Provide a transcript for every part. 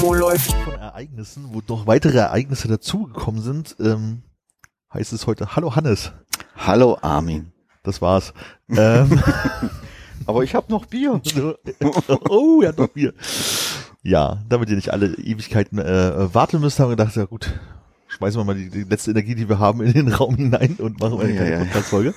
Wo läuft? Von Ereignissen, wo noch weitere Ereignisse dazugekommen sind, ähm, heißt es heute Hallo Hannes. Hallo Armin. Das war's. ähm, Aber ich habe noch Bier. oh, er hat noch Bier. Ja, damit ihr nicht alle Ewigkeiten äh, warten müsst, haben wir gedacht, ja gut, schmeißen wir mal die, die letzte Energie, die wir haben, in den Raum hinein und machen eine Ja, kleine ja, ja. Podcast-Folge.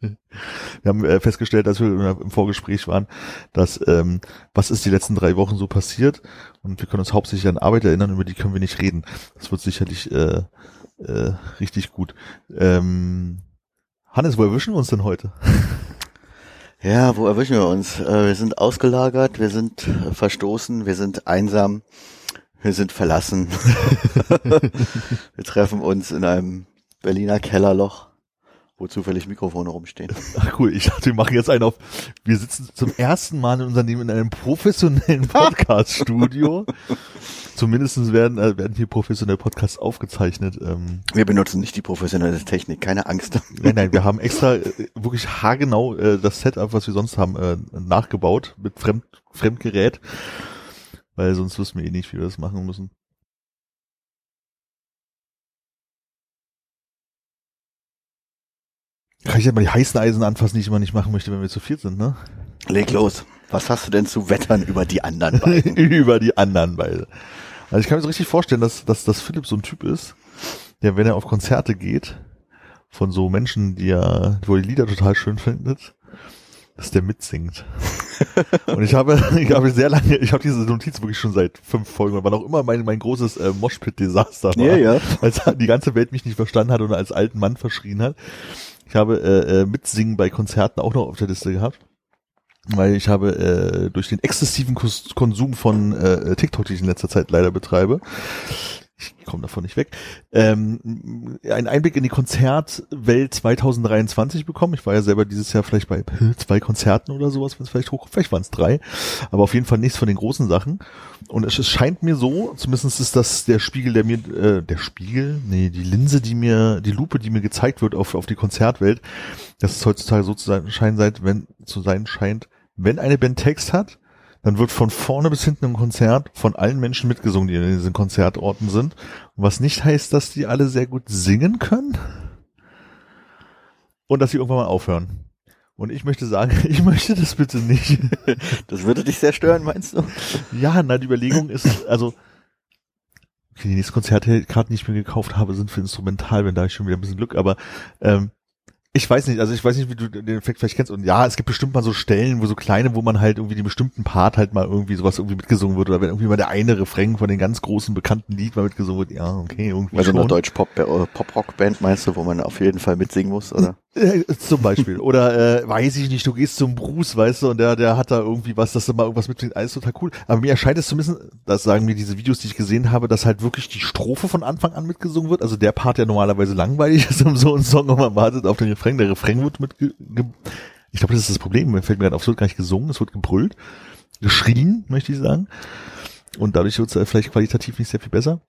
wir haben äh, festgestellt, dass wir im Vorgespräch waren, dass ähm, was ist die letzten drei Wochen so passiert und wir können uns hauptsächlich an Arbeit erinnern, über die können wir nicht reden. Das wird sicherlich äh, äh, richtig gut. Ähm, Hannes, wo erwischen wir uns denn heute? Ja, wo erwischen wir uns? Äh, wir sind ausgelagert, wir sind äh, verstoßen, wir sind einsam, wir sind verlassen. wir treffen uns in einem Berliner Kellerloch, wo zufällig Mikrofone rumstehen. Ach cool, ich dachte, wir machen jetzt einen auf. Wir sitzen zum ersten Mal in unserem Leben in einem professionellen Podcast-Studio. Zumindest werden, äh, werden hier professionelle Podcasts aufgezeichnet. Ähm, Wir benutzen nicht die professionelle Technik, keine Angst. nein, nein, wir haben extra äh, wirklich haargenau äh, das Setup, was wir sonst haben, äh, nachgebaut mit Fremd, Fremdgerät. Weil sonst wissen wir eh nicht, wie wir das machen müssen. Kann ich ja mal die heißen Eisen anfassen, die ich immer nicht machen möchte, wenn wir zu viert sind, ne? Leg los. Was hast du denn zu wettern über die anderen beiden? über die anderen beide. Also ich kann mir so richtig vorstellen, dass, dass, dass Philipp so ein Typ ist, der, wenn er auf Konzerte geht, von so Menschen, die er, wo er die Lieder total schön findet, dass der mitsingt. Und ich habe, ich habe sehr lange, ich habe diese Notiz wirklich schon seit fünf Folgen, wann auch immer mein, mein großes äh, Moshpit-Desaster war, Ja, ja. als die ganze Welt mich nicht verstanden hat und als alten Mann verschrien hat. Ich habe äh, äh, Mitsingen bei Konzerten auch noch auf der Liste gehabt weil ich habe äh, durch den exzessiven Konsum von äh, TikTok, die ich in letzter Zeit leider betreibe, ich komme davon nicht weg, ähm, einen Einblick in die Konzertwelt 2023 bekommen. Ich war ja selber dieses Jahr vielleicht bei zwei Konzerten oder sowas, wenn es vielleicht hoch, vielleicht waren es drei, aber auf jeden Fall nichts von den großen Sachen. Und es, es scheint mir so, zumindest ist das der Spiegel, der mir, äh, der Spiegel, nee, die Linse, die mir, die Lupe, die mir gezeigt wird auf, auf die Konzertwelt, dass es heutzutage so zu sein scheint, wenn, zu sein scheint, wenn eine Band Text hat, dann wird von vorne bis hinten im Konzert von allen Menschen mitgesungen, die in diesen Konzertorten sind. Was nicht heißt, dass die alle sehr gut singen können und dass sie irgendwann mal aufhören. Und ich möchte sagen, ich möchte das bitte nicht. Das würde dich sehr stören, meinst du? Ja, na, die Überlegung ist, also, okay, die nächsten Konzertkarten, die ich mir gekauft habe, sind für Instrumental, wenn da ich schon wieder ein bisschen Glück, aber ähm, ich weiß nicht, also ich weiß nicht, wie du den Effekt vielleicht kennst. Und ja, es gibt bestimmt mal so Stellen, wo so kleine, wo man halt irgendwie den bestimmten Part halt mal irgendwie sowas irgendwie mitgesungen wird oder wenn irgendwie mal der eine Refrain von den ganz großen bekannten Lied mal mitgesungen wird. Ja, okay, irgendwie Also eine schon. Deutsch-Pop-Rock-Band meinst du, wo man auf jeden Fall mitsingen muss, oder? Äh, zum Beispiel. Oder äh, weiß ich nicht, du gehst zum Bruce, weißt du, und der, der hat da irgendwie was, dass er mal irgendwas mitbringt, alles total cool. Aber mir erscheint es zumindest, das sagen mir diese Videos, die ich gesehen habe, dass halt wirklich die Strophe von Anfang an mitgesungen wird. Also der Part, der normalerweise langweilig ist im so einem Song und man wartet auf den Refrain. Der Refrain wird mit ich glaube, das ist das Problem. Mir fällt mir gerade auf, es wird gar nicht gesungen, es wird gebrüllt. Geschrien, möchte ich sagen. Und dadurch wird es halt vielleicht qualitativ nicht sehr viel besser.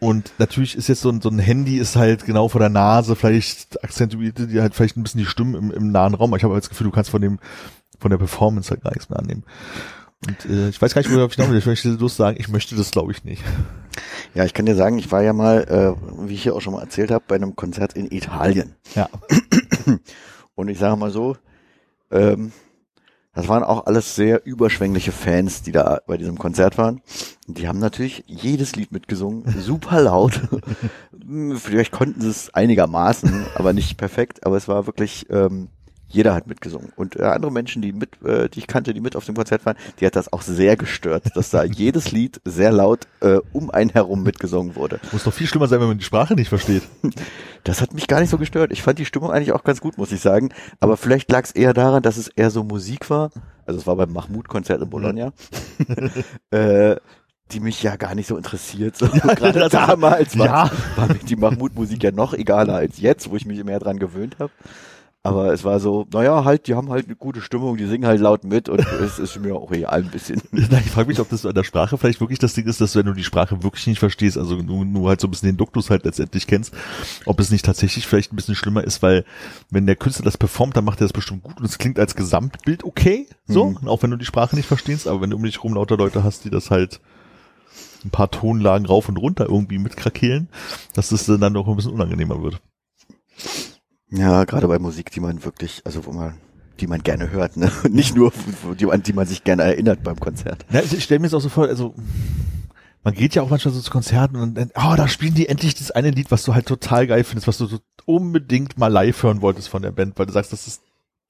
Und natürlich ist jetzt so ein, so ein Handy ist halt genau vor der Nase, vielleicht akzentuierte die halt vielleicht ein bisschen die Stimmen im, im nahen Raum. Ich habe aber das Gefühl, du kannst von dem, von der Performance halt gar nichts mehr annehmen. Und äh, ich weiß gar nicht, worauf ich hinaus will. Ich möchte bloß sagen, ich möchte das glaube ich nicht. Ja, ich kann dir sagen, ich war ja mal, äh, wie ich hier auch schon mal erzählt habe, bei einem Konzert in Italien. Ja. Und ich sage mal so, ähm, das waren auch alles sehr überschwängliche Fans, die da bei diesem Konzert waren. Und die haben natürlich jedes Lied mitgesungen, super laut. Vielleicht konnten sie es einigermaßen, aber nicht perfekt. Aber es war wirklich, ähm, jeder hat mitgesungen. Und äh, andere Menschen, die mit, äh, die ich kannte, die mit auf dem Konzert waren, die hat das auch sehr gestört, dass da jedes Lied sehr laut äh, um einen herum mitgesungen wurde. Muss doch viel schlimmer sein, wenn man die Sprache nicht versteht. Das hat mich gar nicht so gestört. Ich fand die Stimmung eigentlich auch ganz gut, muss ich sagen. Aber vielleicht lag es eher daran, dass es eher so Musik war, also es war beim Mahmoud-Konzert in Bologna, äh, die mich ja gar nicht so interessiert. So, gerade das- damals war, ja. war mir die Mahmoud-Musik ja noch egaler als jetzt, wo ich mich mehr dran gewöhnt habe. Aber es war so, naja, halt, die haben halt eine gute Stimmung, die singen halt laut mit und es ist mir auch egal ein bisschen. Na, ich frage mich, ob das an der Sprache vielleicht wirklich das Ding ist, dass wenn du die Sprache wirklich nicht verstehst, also nur, nur halt so ein bisschen den Duktus halt letztendlich kennst, ob es nicht tatsächlich vielleicht ein bisschen schlimmer ist, weil wenn der Künstler das performt, dann macht er das bestimmt gut und es klingt als Gesamtbild okay, so, Mhm. auch wenn du die Sprache nicht verstehst, aber wenn du um dich rum lauter Leute hast, die das halt ein paar Tonlagen rauf und runter irgendwie mitkrakehlen, dass das dann doch ein bisschen unangenehmer wird. Ja, gerade bei Musik, die man wirklich, also wo man, die man gerne hört, ne? Und nicht nur, die, an die man sich gerne erinnert beim Konzert. Ja, ich, stelle mir jetzt auch so vor, also man geht ja auch manchmal so zu Konzerten und dann, oh, da spielen die endlich das eine Lied, was du halt total geil findest, was du so unbedingt mal live hören wolltest von der Band, weil du sagst, das ist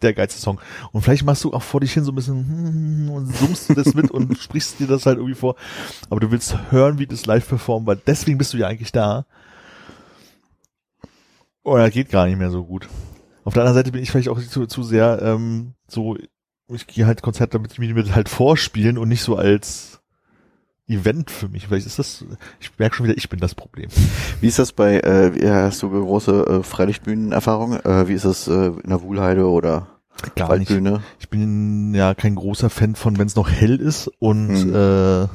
der geilste Song. Und vielleicht machst du auch vor dich hin so ein bisschen hm, und summst du das mit und sprichst dir das halt irgendwie vor. Aber du willst hören, wie das live performen, weil deswegen bist du ja eigentlich da. Oder geht gar nicht mehr so gut. Auf der anderen Seite bin ich vielleicht auch zu, zu sehr ähm, so, ich gehe halt Konzerte, damit ich mir die halt vorspielen und nicht so als Event für mich. Vielleicht ist das, ich merke schon wieder, ich bin das Problem. Wie ist das bei, äh, hast du große äh, Freilichtbühnenerfahrung? Äh, wie ist das äh, in der Wuhlheide oder Gar nicht. Waldbühne? Ich bin ja kein großer Fan von, wenn es noch hell ist und Hm. äh,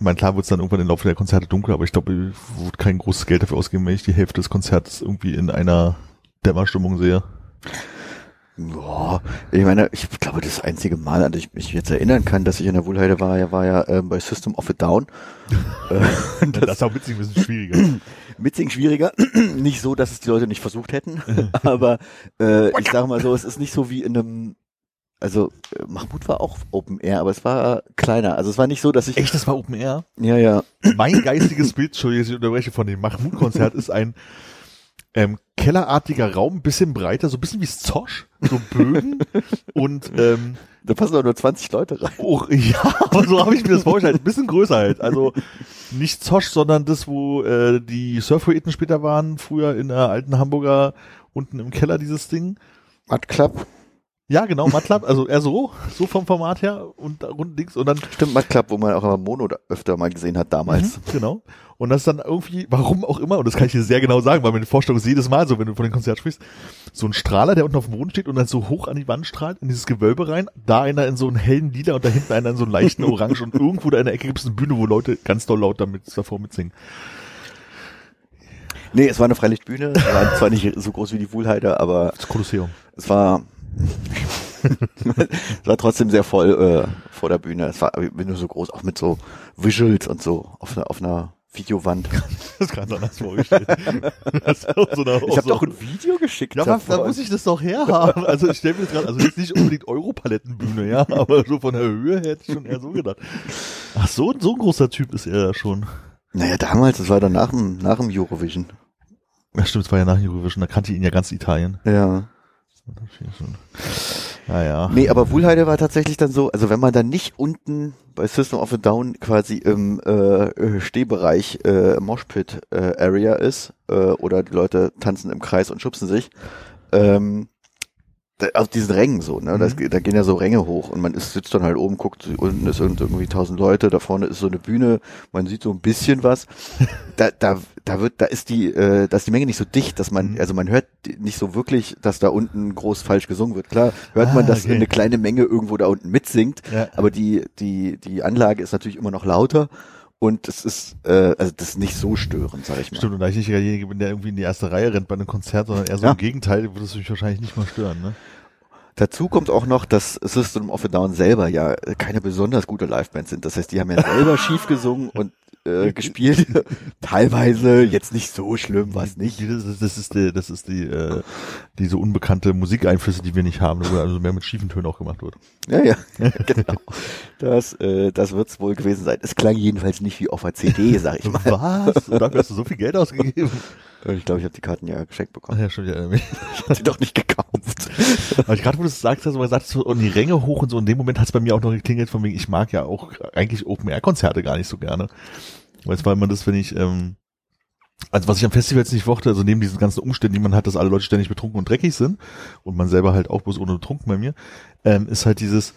ich meine, klar wird es dann irgendwann im Laufe der Konzerte dunkel, aber ich glaube, ich würde kein großes Geld dafür ausgeben, wenn ich die Hälfte des Konzertes irgendwie in einer Dämmerstimmung sehe. Boah, ich meine, ich glaube, das einzige Mal, an das ich mich jetzt erinnern kann, dass ich in der Wuhlheide war, ja, war ja ähm, bei System of a Down. äh, Das, ist auch witzig, ein bisschen schwieriger. Mitsing schwieriger. nicht so, dass es die Leute nicht versucht hätten, aber äh, ich sage mal so, es ist nicht so wie in einem, also äh, Mahmoud war auch Open Air, aber es war kleiner. Also es war nicht so, dass ich, Echt, das war Open Air? ja, ja, Mein geistiges Bild, Entschuldigung, ich unterbreche, von dem Mahmoud-Konzert ist ein ähm, kellerartiger Raum, bisschen breiter, so ein bisschen wie Zosch, so Bögen und ähm, da passen doch nur 20 Leute rein. oh, ja, aber so habe ich mir das vorgestellt, ein bisschen größer halt, also nicht Zosch, sondern das, wo äh, die Surfpoeten später waren, früher in der alten Hamburger, unten im Keller dieses Ding. Matt Club. Ja, genau, Matlab, also eher so, so vom Format her und rund links und dann Stimmt, Matt Club, wo man auch immer Mono da öfter mal gesehen hat damals. Mhm, genau. Und das ist dann irgendwie, warum auch immer, und das kann ich dir sehr genau sagen, weil meine Vorstellung ist jedes Mal so, wenn du von dem Konzert sprichst, so ein Strahler, der unten auf dem Boden steht und dann so hoch an die Wand strahlt, in dieses Gewölbe rein, da einer in so einen hellen Lila und da hinten einer in so einen leichten Orange und irgendwo da in der Ecke gibt es eine Bühne, wo Leute ganz doll laut damit davor mitsingen. Nee, es war eine Freilichtbühne. Es war zwar nicht so groß wie die Wuhlheide, aber Das Kolosseum. es war es war trotzdem sehr voll äh, vor der Bühne. Es war wenn nur so groß, auch mit so Visuals und so auf einer auf einer Videowand. Das ganz anders vorgestellt. Das so eine, Ich habe so, doch ein Video geschickt. ja, da muss ich das doch herhaben. Also ich stelle mir das gerade, also jetzt nicht unbedingt Europalettenbühne, ja, aber so von der Höhe hätte ich schon eher so gedacht. Ach so, so ein großer Typ ist er ja schon. Naja, damals, das war dann nach dem, nach dem Eurovision. Ja, stimmt, es war ja nach Eurovision, da kannte ihn ja ganz Italien. Ja. Ja, ja. Nee, aber Wuhlheide war tatsächlich dann so, also wenn man dann nicht unten bei System of a Down quasi im äh, äh, Stehbereich äh, Moshpit äh, Area ist äh, oder die Leute tanzen im Kreis und schubsen sich, ähm, auf diesen Rängen so, ne? Das, Mhm. da gehen ja so Ränge hoch und man ist, sitzt dann halt oben, guckt, unten ist irgend- irgendwie tausend Leute, da vorne ist so eine Bühne, man sieht so ein bisschen was. Da, da, da wird, da ist die, äh, da ist die Menge nicht so dicht, dass man, Mhm. also man hört nicht so wirklich, dass da unten groß falsch gesungen wird. Klar hört man, Ah, dass okay. eine kleine Menge irgendwo da unten mitsingt, Ja. aber die, die, die Anlage ist natürlich immer noch lauter und es ist, äh, also das ist nicht so störend, sag ich mal. Stimmt, und da ich nicht derjenige bin, der irgendwie in die erste Reihe rennt bei einem Konzert, sondern eher so Ja. im Gegenteil, würde es mich wahrscheinlich nicht mal stören, ne? Dazu kommt auch noch, dass System of a Down selber ja keine besonders gute Liveband sind. Das heißt, die haben ja selber schief gesungen und äh, gespielt. Teilweise jetzt nicht so schlimm, was nicht. Das ist, das ist die, das ist die, äh, diese unbekannte Musikeinflüsse, die wir nicht haben, wo also mehr mit schiefen Tönen auch gemacht wird. Ja, ja, genau. Das, äh, das wird's wohl gewesen sein. Es klang jedenfalls nicht wie auf der CD, sag ich mal. Was? Und dafür hast du so viel Geld ausgegeben? Ich glaube, ich habe die Karten ja geschenkt Ach bekommen. ja, stimmt, ja. irgendwie. Ich habe die doch nicht gekauft. Aber gerade, wo du es sagst, also man sagt so, und die Ränge hoch und so, in dem Moment hat es bei mir auch noch geklingelt, von wegen, ich mag ja auch eigentlich Open-Air-Konzerte gar nicht so gerne. Weil es war immer das, wenn ich, ähm, also was ich am Festival jetzt nicht mochte, also neben diesen ganzen Umständen, die man hat, dass alle Leute ständig betrunken und dreckig sind und man selber halt auch bloß ohne betrunken bei mir, ähm, ist halt dieses,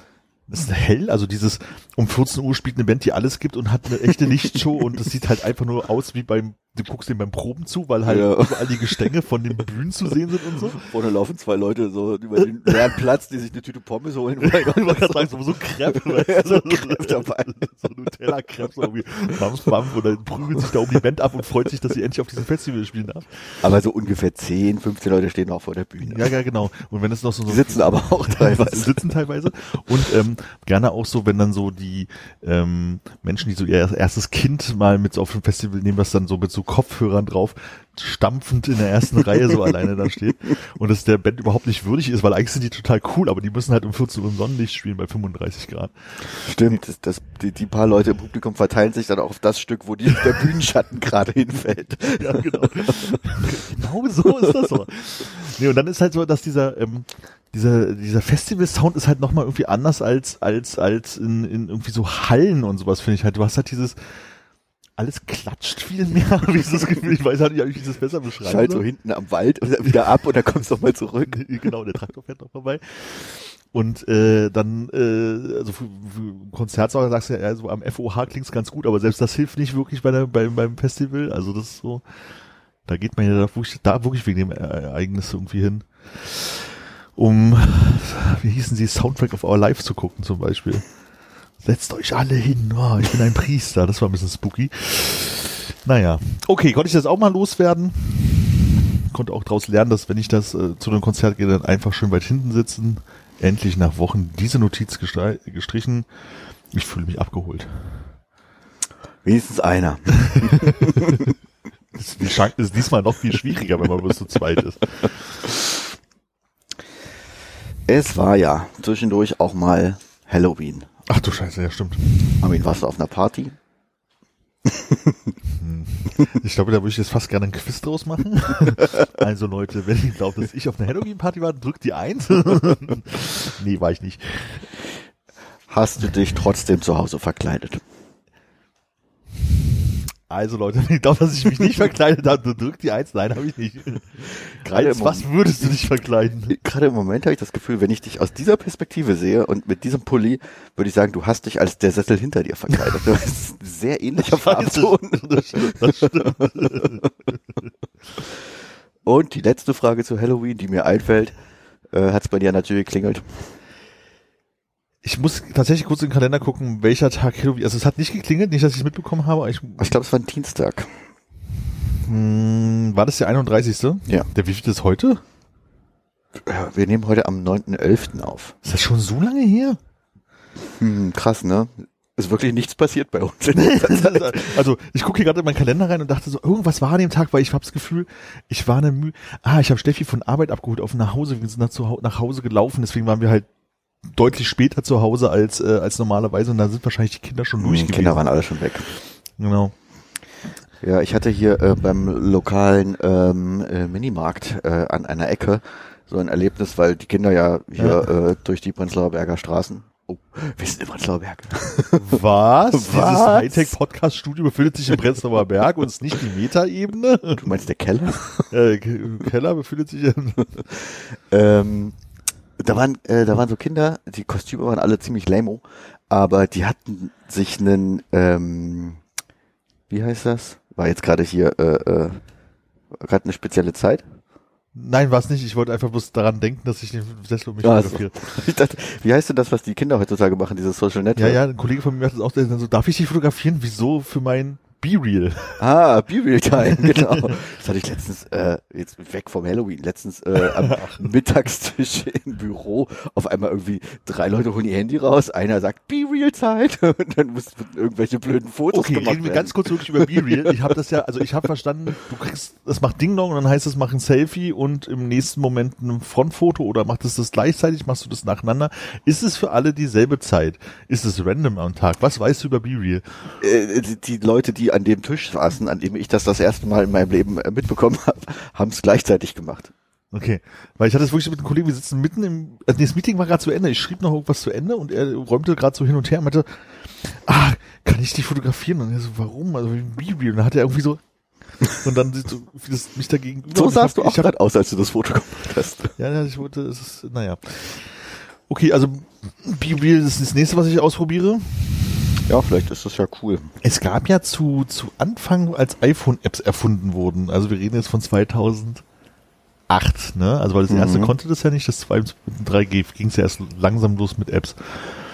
ist hell, also dieses um 14 Uhr spielt eine Band, die alles gibt und hat eine echte Lichtshow und das sieht halt einfach nur aus wie beim, du guckst dem beim Proben zu, weil halt Ja. überall die Gestänge von den Bühnen zu sehen sind und so. Vorne laufen zwei Leute so über den leeren Platz, die sich eine Tüte Pommes holen. Ich wollte gerade sagen, so, so Crepe, weißt so? Crepe dabei. So Nutella-Crepe, so irgendwie Bams, Bams, und dann prügelt sich da um die Band ab und freut sich, dass sie endlich auf diesem Festival spielen darf. Aber so ungefähr 10, 15 Leute stehen auch vor der Bühne. Ja, ja, genau. Und wenn es noch so, so Die sitzen aber auch teilweise. sitzen teilweise und ähm, gerne auch so, wenn dann so die ähm, Menschen, die so ihr erstes Kind mal mit so auf dem Festival nehmen, was dann so mit so Kopfhörern drauf stampfend in der ersten Reihe so alleine da steht und es der Band überhaupt nicht würdig ist, weil eigentlich sind die total cool, aber die müssen halt um 14 Uhr im Sonnenlicht spielen bei 35 Grad. Stimmt, das, das, die, die paar Leute im Publikum verteilen sich dann auch auf das Stück, wo die, der Bühnenschatten gerade hinfällt. Ja, genau. genau so ist das so. Nee, und dann ist halt so, dass dieser, ähm, dieser, dieser Festival-Sound ist halt nochmal irgendwie anders als, als, als in, in irgendwie so Hallen und sowas, finde ich halt. Du hast halt dieses, alles klatscht viel mehr, habe ich so das Gefühl. Ich weiß halt nicht, ob ich das besser beschreiben Schalt so hinten am Wald und wieder ab und dann kommst du nochmal zurück. genau, der Traktor fährt noch vorbei. Und äh, dann, äh, also für, für Konzertsaal sagst du ja, ja, so am FOH klingt's ganz gut, aber selbst das hilft nicht wirklich bei der, bei, beim Festival. Also das ist so, da geht man ja da wirklich, da wirklich wegen dem Ereignis irgendwie hin. Um, wie hießen sie, Soundtrack of Our Life zu gucken zum Beispiel. Setzt euch alle hin, oh, ich bin ein Priester, das war ein bisschen spooky. Naja, okay, konnte ich das auch mal loswerden? Konnte auch daraus lernen, dass wenn ich das äh, zu einem Konzert gehe, dann einfach schön weit hinten sitzen. Endlich nach Wochen diese Notiz gestri- gestrichen. Ich fühle mich abgeholt. Wenigstens einer. Die Chance ist diesmal noch viel schwieriger, wenn man bloß zu zweit ist. Es war ja zwischendurch auch mal Halloween. Ach du Scheiße, ja stimmt. Armin, warst du auf einer Party? Ich glaube, da würde ich jetzt fast gerne einen Quiz draus machen. Also Leute, wenn ihr glaubt, dass ich auf einer Halloween-Party war, drückt die Eins. nee, war ich nicht. Hast du dich trotzdem zu Hause verkleidet? Also Leute, wenn ihr glaubt, dass ich mich nicht verkleidet habe, drückt die Eins. Nein, habe ich nicht. Gerade im was würdest du dich verkleiden? Gerade im Moment habe ich das Gefühl, wenn ich dich aus dieser Perspektive sehe und mit diesem Pulli, würde ich sagen, du hast dich als der Sessel hinter dir verkleidet. Das ist ein sehr ähnlicher Farbton. Das stimmt, das stimmt. Und die letzte Frage zu Halloween, die mir einfällt, äh, hat es bei dir Tür geklingelt? Ich muss tatsächlich kurz in den Kalender gucken, welcher Tag Halloween. Also es hat nicht geklingelt, nicht, dass ich es mitbekommen habe. Ich, Ich glaube, es war ein Dienstag. mh, war das der 31.? Ja. Der wie viel ist heute? Ja, Wir nehmen heute am 9.11. auf. Ist das schon so lange her? Hm, krass, ne? Ist wirklich nichts passiert bei uns. also ich gucke hier gerade in meinen Kalender rein und dachte so, irgendwas war an dem Tag, weil ich habe das Gefühl, ich war eine Mühe. Ah, ich habe Steffi von Arbeit abgeholt auf nach Hause. Wir sind nach, zu, Hau- nach Hause gelaufen, deswegen waren wir halt deutlich später zu Hause als äh, als normalerweise und da sind wahrscheinlich die Kinder schon durch Die gewesen. Kinder waren alle schon weg. Genau. Ja, ich hatte hier äh, beim lokalen ähm, äh, Minimarkt äh, an einer Ecke so ein Erlebnis, weil die Kinder ja hier Äh, durch die Prenzlauer Berger Straßen. Oh, wir sind in Prenzlauer Berg. Was? Dieses Was? Hightech-Podcast-Studio befindet sich im Prenzlauer Berg und ist nicht die Metaebene. Du meinst der Keller? Äh, Ke- Keller befindet sich in. ähm, da waren, äh, da waren so Kinder, die Kostüme waren alle ziemlich lame, aber die hatten sich einen, ähm, wie heißt das? War jetzt gerade hier, äh, äh, gerade eine spezielle Zeit? Nein, war es nicht. Ich wollte einfach bloß daran denken, dass ich den Sessel um mich Ah, so. fotografiere. Dachte, wie heißt denn das, was die Kinder heutzutage machen, dieses Social Ja, Network? ja, ein Kollege von mir hat das auch der so, darf ich dich fotografieren? Wieso für mein Be-Real? Ah, Be-Real Time, genau. Das hatte ich letztens, äh, jetzt weg vom Halloween, letztens äh, am Mittagstisch im Büro auf einmal irgendwie drei Leute holen ihr Handy raus, einer sagt Be-Real Zeit und dann mussten irgendwelche blöden Fotos Okay, gemacht reden wir werden. ganz kurz wirklich über Be-Real. Ich habe das ja, also ich habe verstanden, du kriegst, das macht Ding-Dong und dann heißt es, mach ein Selfie und im nächsten Moment ein Frontfoto oder macht es das gleichzeitig, machst du das nacheinander? Ist es für alle dieselbe Zeit? Ist es random am Tag? Was weißt du über Be-Real? äh, die, die Leute, die an dem Tisch saßen, an dem ich das das erste Mal in meinem Leben äh, mitbekommen habe, haben es gleichzeitig gemacht. Okay, weil ich hatte es wirklich mit einem Kollegen, wir sitzen mitten im, also nee, das Meeting war gerade zu Ende, ich schrieb noch irgendwas zu Ende und er räumte gerade so hin und her und meinte, ah, kann ich dich fotografieren? Und er so, warum? Also wie Be-Real? Und dann hat er irgendwie so Und dann siehst du wie das mich dagegen So sahst hab- du auch gerade aus, als du das Foto gemacht hast. Ja, ja, ich wollte, es ist, naja. Okay, also Be Real ist das nächste, was ich ausprobiere. Ja, vielleicht ist das ja cool. Es gab ja zu, zu Anfang, als iPhone-Apps erfunden wurden, also wir reden jetzt von 2008, ne? Also weil das erste Mhm. konnte das ja nicht, das zweite mit 3G ging es ja erst langsam los mit Apps.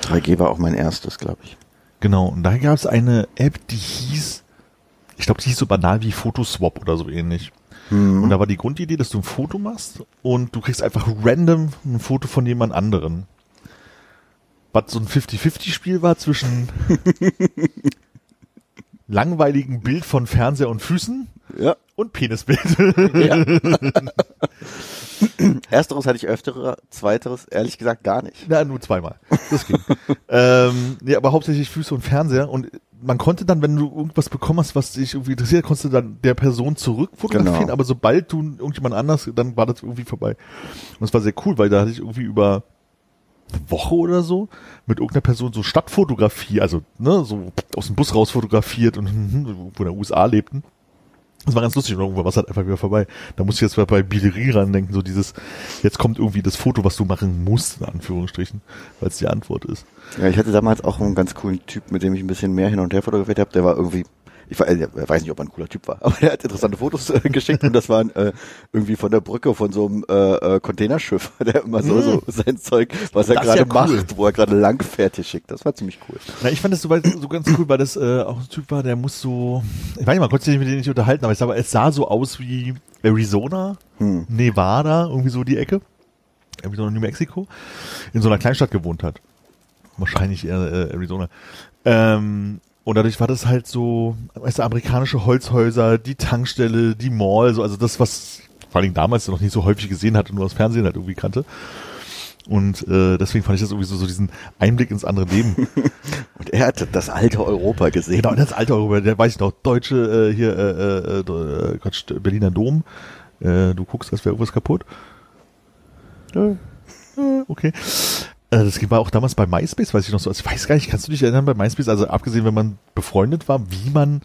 3G war auch mein erstes, glaube ich. Genau, und da gab es eine App, die hieß, ich glaube, die hieß so banal wie Photoswap oder so ähnlich. Mhm. Und da war die Grundidee, dass du ein Foto machst und du kriegst einfach random ein Foto von jemand anderen. Was so ein 50-50-Spiel war zwischen langweiligen Bild von Fernseher und Füßen Ja. und Penisbild. ja. Ersteres hatte ich öftere, zweiteres ehrlich gesagt gar nicht. Na, nur zweimal. Das ging. ähm, nee, aber hauptsächlich Füße und Fernseher. Und man konnte dann, wenn du irgendwas bekommen hast, was dich irgendwie interessiert, konntest du dann der Person zurück fotografieren. Genau. Aber sobald du irgendjemand anders, dann war das irgendwie vorbei. Und das war sehr cool, weil da hatte ich irgendwie über Woche oder so mit irgendeiner Person so Stadtfotografie, also ne, so aus dem Bus raus fotografiert und wo in der USA lebten. Das war ganz lustig und irgendwann war es halt einfach wieder vorbei. Da musste ich jetzt mal bei Bilerie ran denken, so dieses, jetzt kommt irgendwie das Foto, was du machen musst, in Anführungsstrichen, weil es die Antwort ist. Ja, ich hatte damals auch einen ganz coolen Typ, mit dem ich ein bisschen mehr hin und her fotografiert habe. Der war irgendwie, ich weiß, ich weiß nicht, ob er ein cooler Typ war, aber der hat interessante Fotos äh, geschickt und das waren äh, irgendwie von der Brücke von so einem äh, äh, Containerschiff, der immer so, so sein Zeug, was er Das gerade ja cool. macht, wo er gerade lang fertig schickt. Das war ziemlich cool. Na, ich fand das so, so ganz cool, weil das äh, auch ein Typ war, der muss so, ich weiß nicht, man konnte sich mit dem nicht unterhalten, aber ich sag mal, es sah so aus wie Arizona, Hm. Nevada, irgendwie so die Ecke, irgendwie so New Mexico, in so einer Kleinstadt gewohnt hat. Wahrscheinlich eher äh, Arizona. Ähm, und dadurch war das halt so, weißt du, amerikanische Holzhäuser, die Tankstelle, die Mall, so, also das, was vor allem damals noch nicht so häufig gesehen hatte, nur aus Fernsehen halt irgendwie kannte. Und äh, deswegen fand ich das irgendwie so, so diesen Einblick ins andere Leben. Und er hat das alte Europa gesehen. Genau, das alte Europa, der weiß ich noch, deutsche, äh, hier, äh, äh, äh, Quatsch, Berliner Dom. Äh, du guckst, als wäre irgendwas kaputt. Äh, okay. Äh, das war auch damals bei MySpace, weiß ich noch so. Also ich weiß gar nicht, kannst du dich erinnern bei MySpace, also abgesehen, wenn man befreundet war, wie man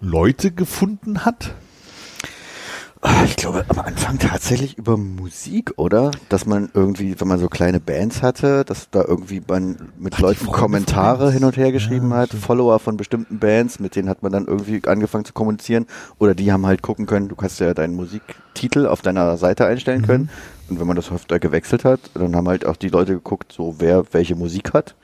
Leute gefunden hat? Ah, Ich glaube, am Anfang tatsächlich über Musik, oder? Dass man irgendwie, wenn man so kleine Bands hatte, dass da irgendwie man mit Ach, Leuten Kommentare hin und her geschrieben Ja, hat, stimmt. Follower von bestimmten Bands, mit denen hat man dann irgendwie angefangen zu kommunizieren. Oder die haben halt gucken können, du kannst ja deinen Musiktitel auf deiner Seite einstellen Mhm. können. Und wenn man das öfter gewechselt hat, dann haben halt auch die Leute geguckt, so wer welche Musik hat.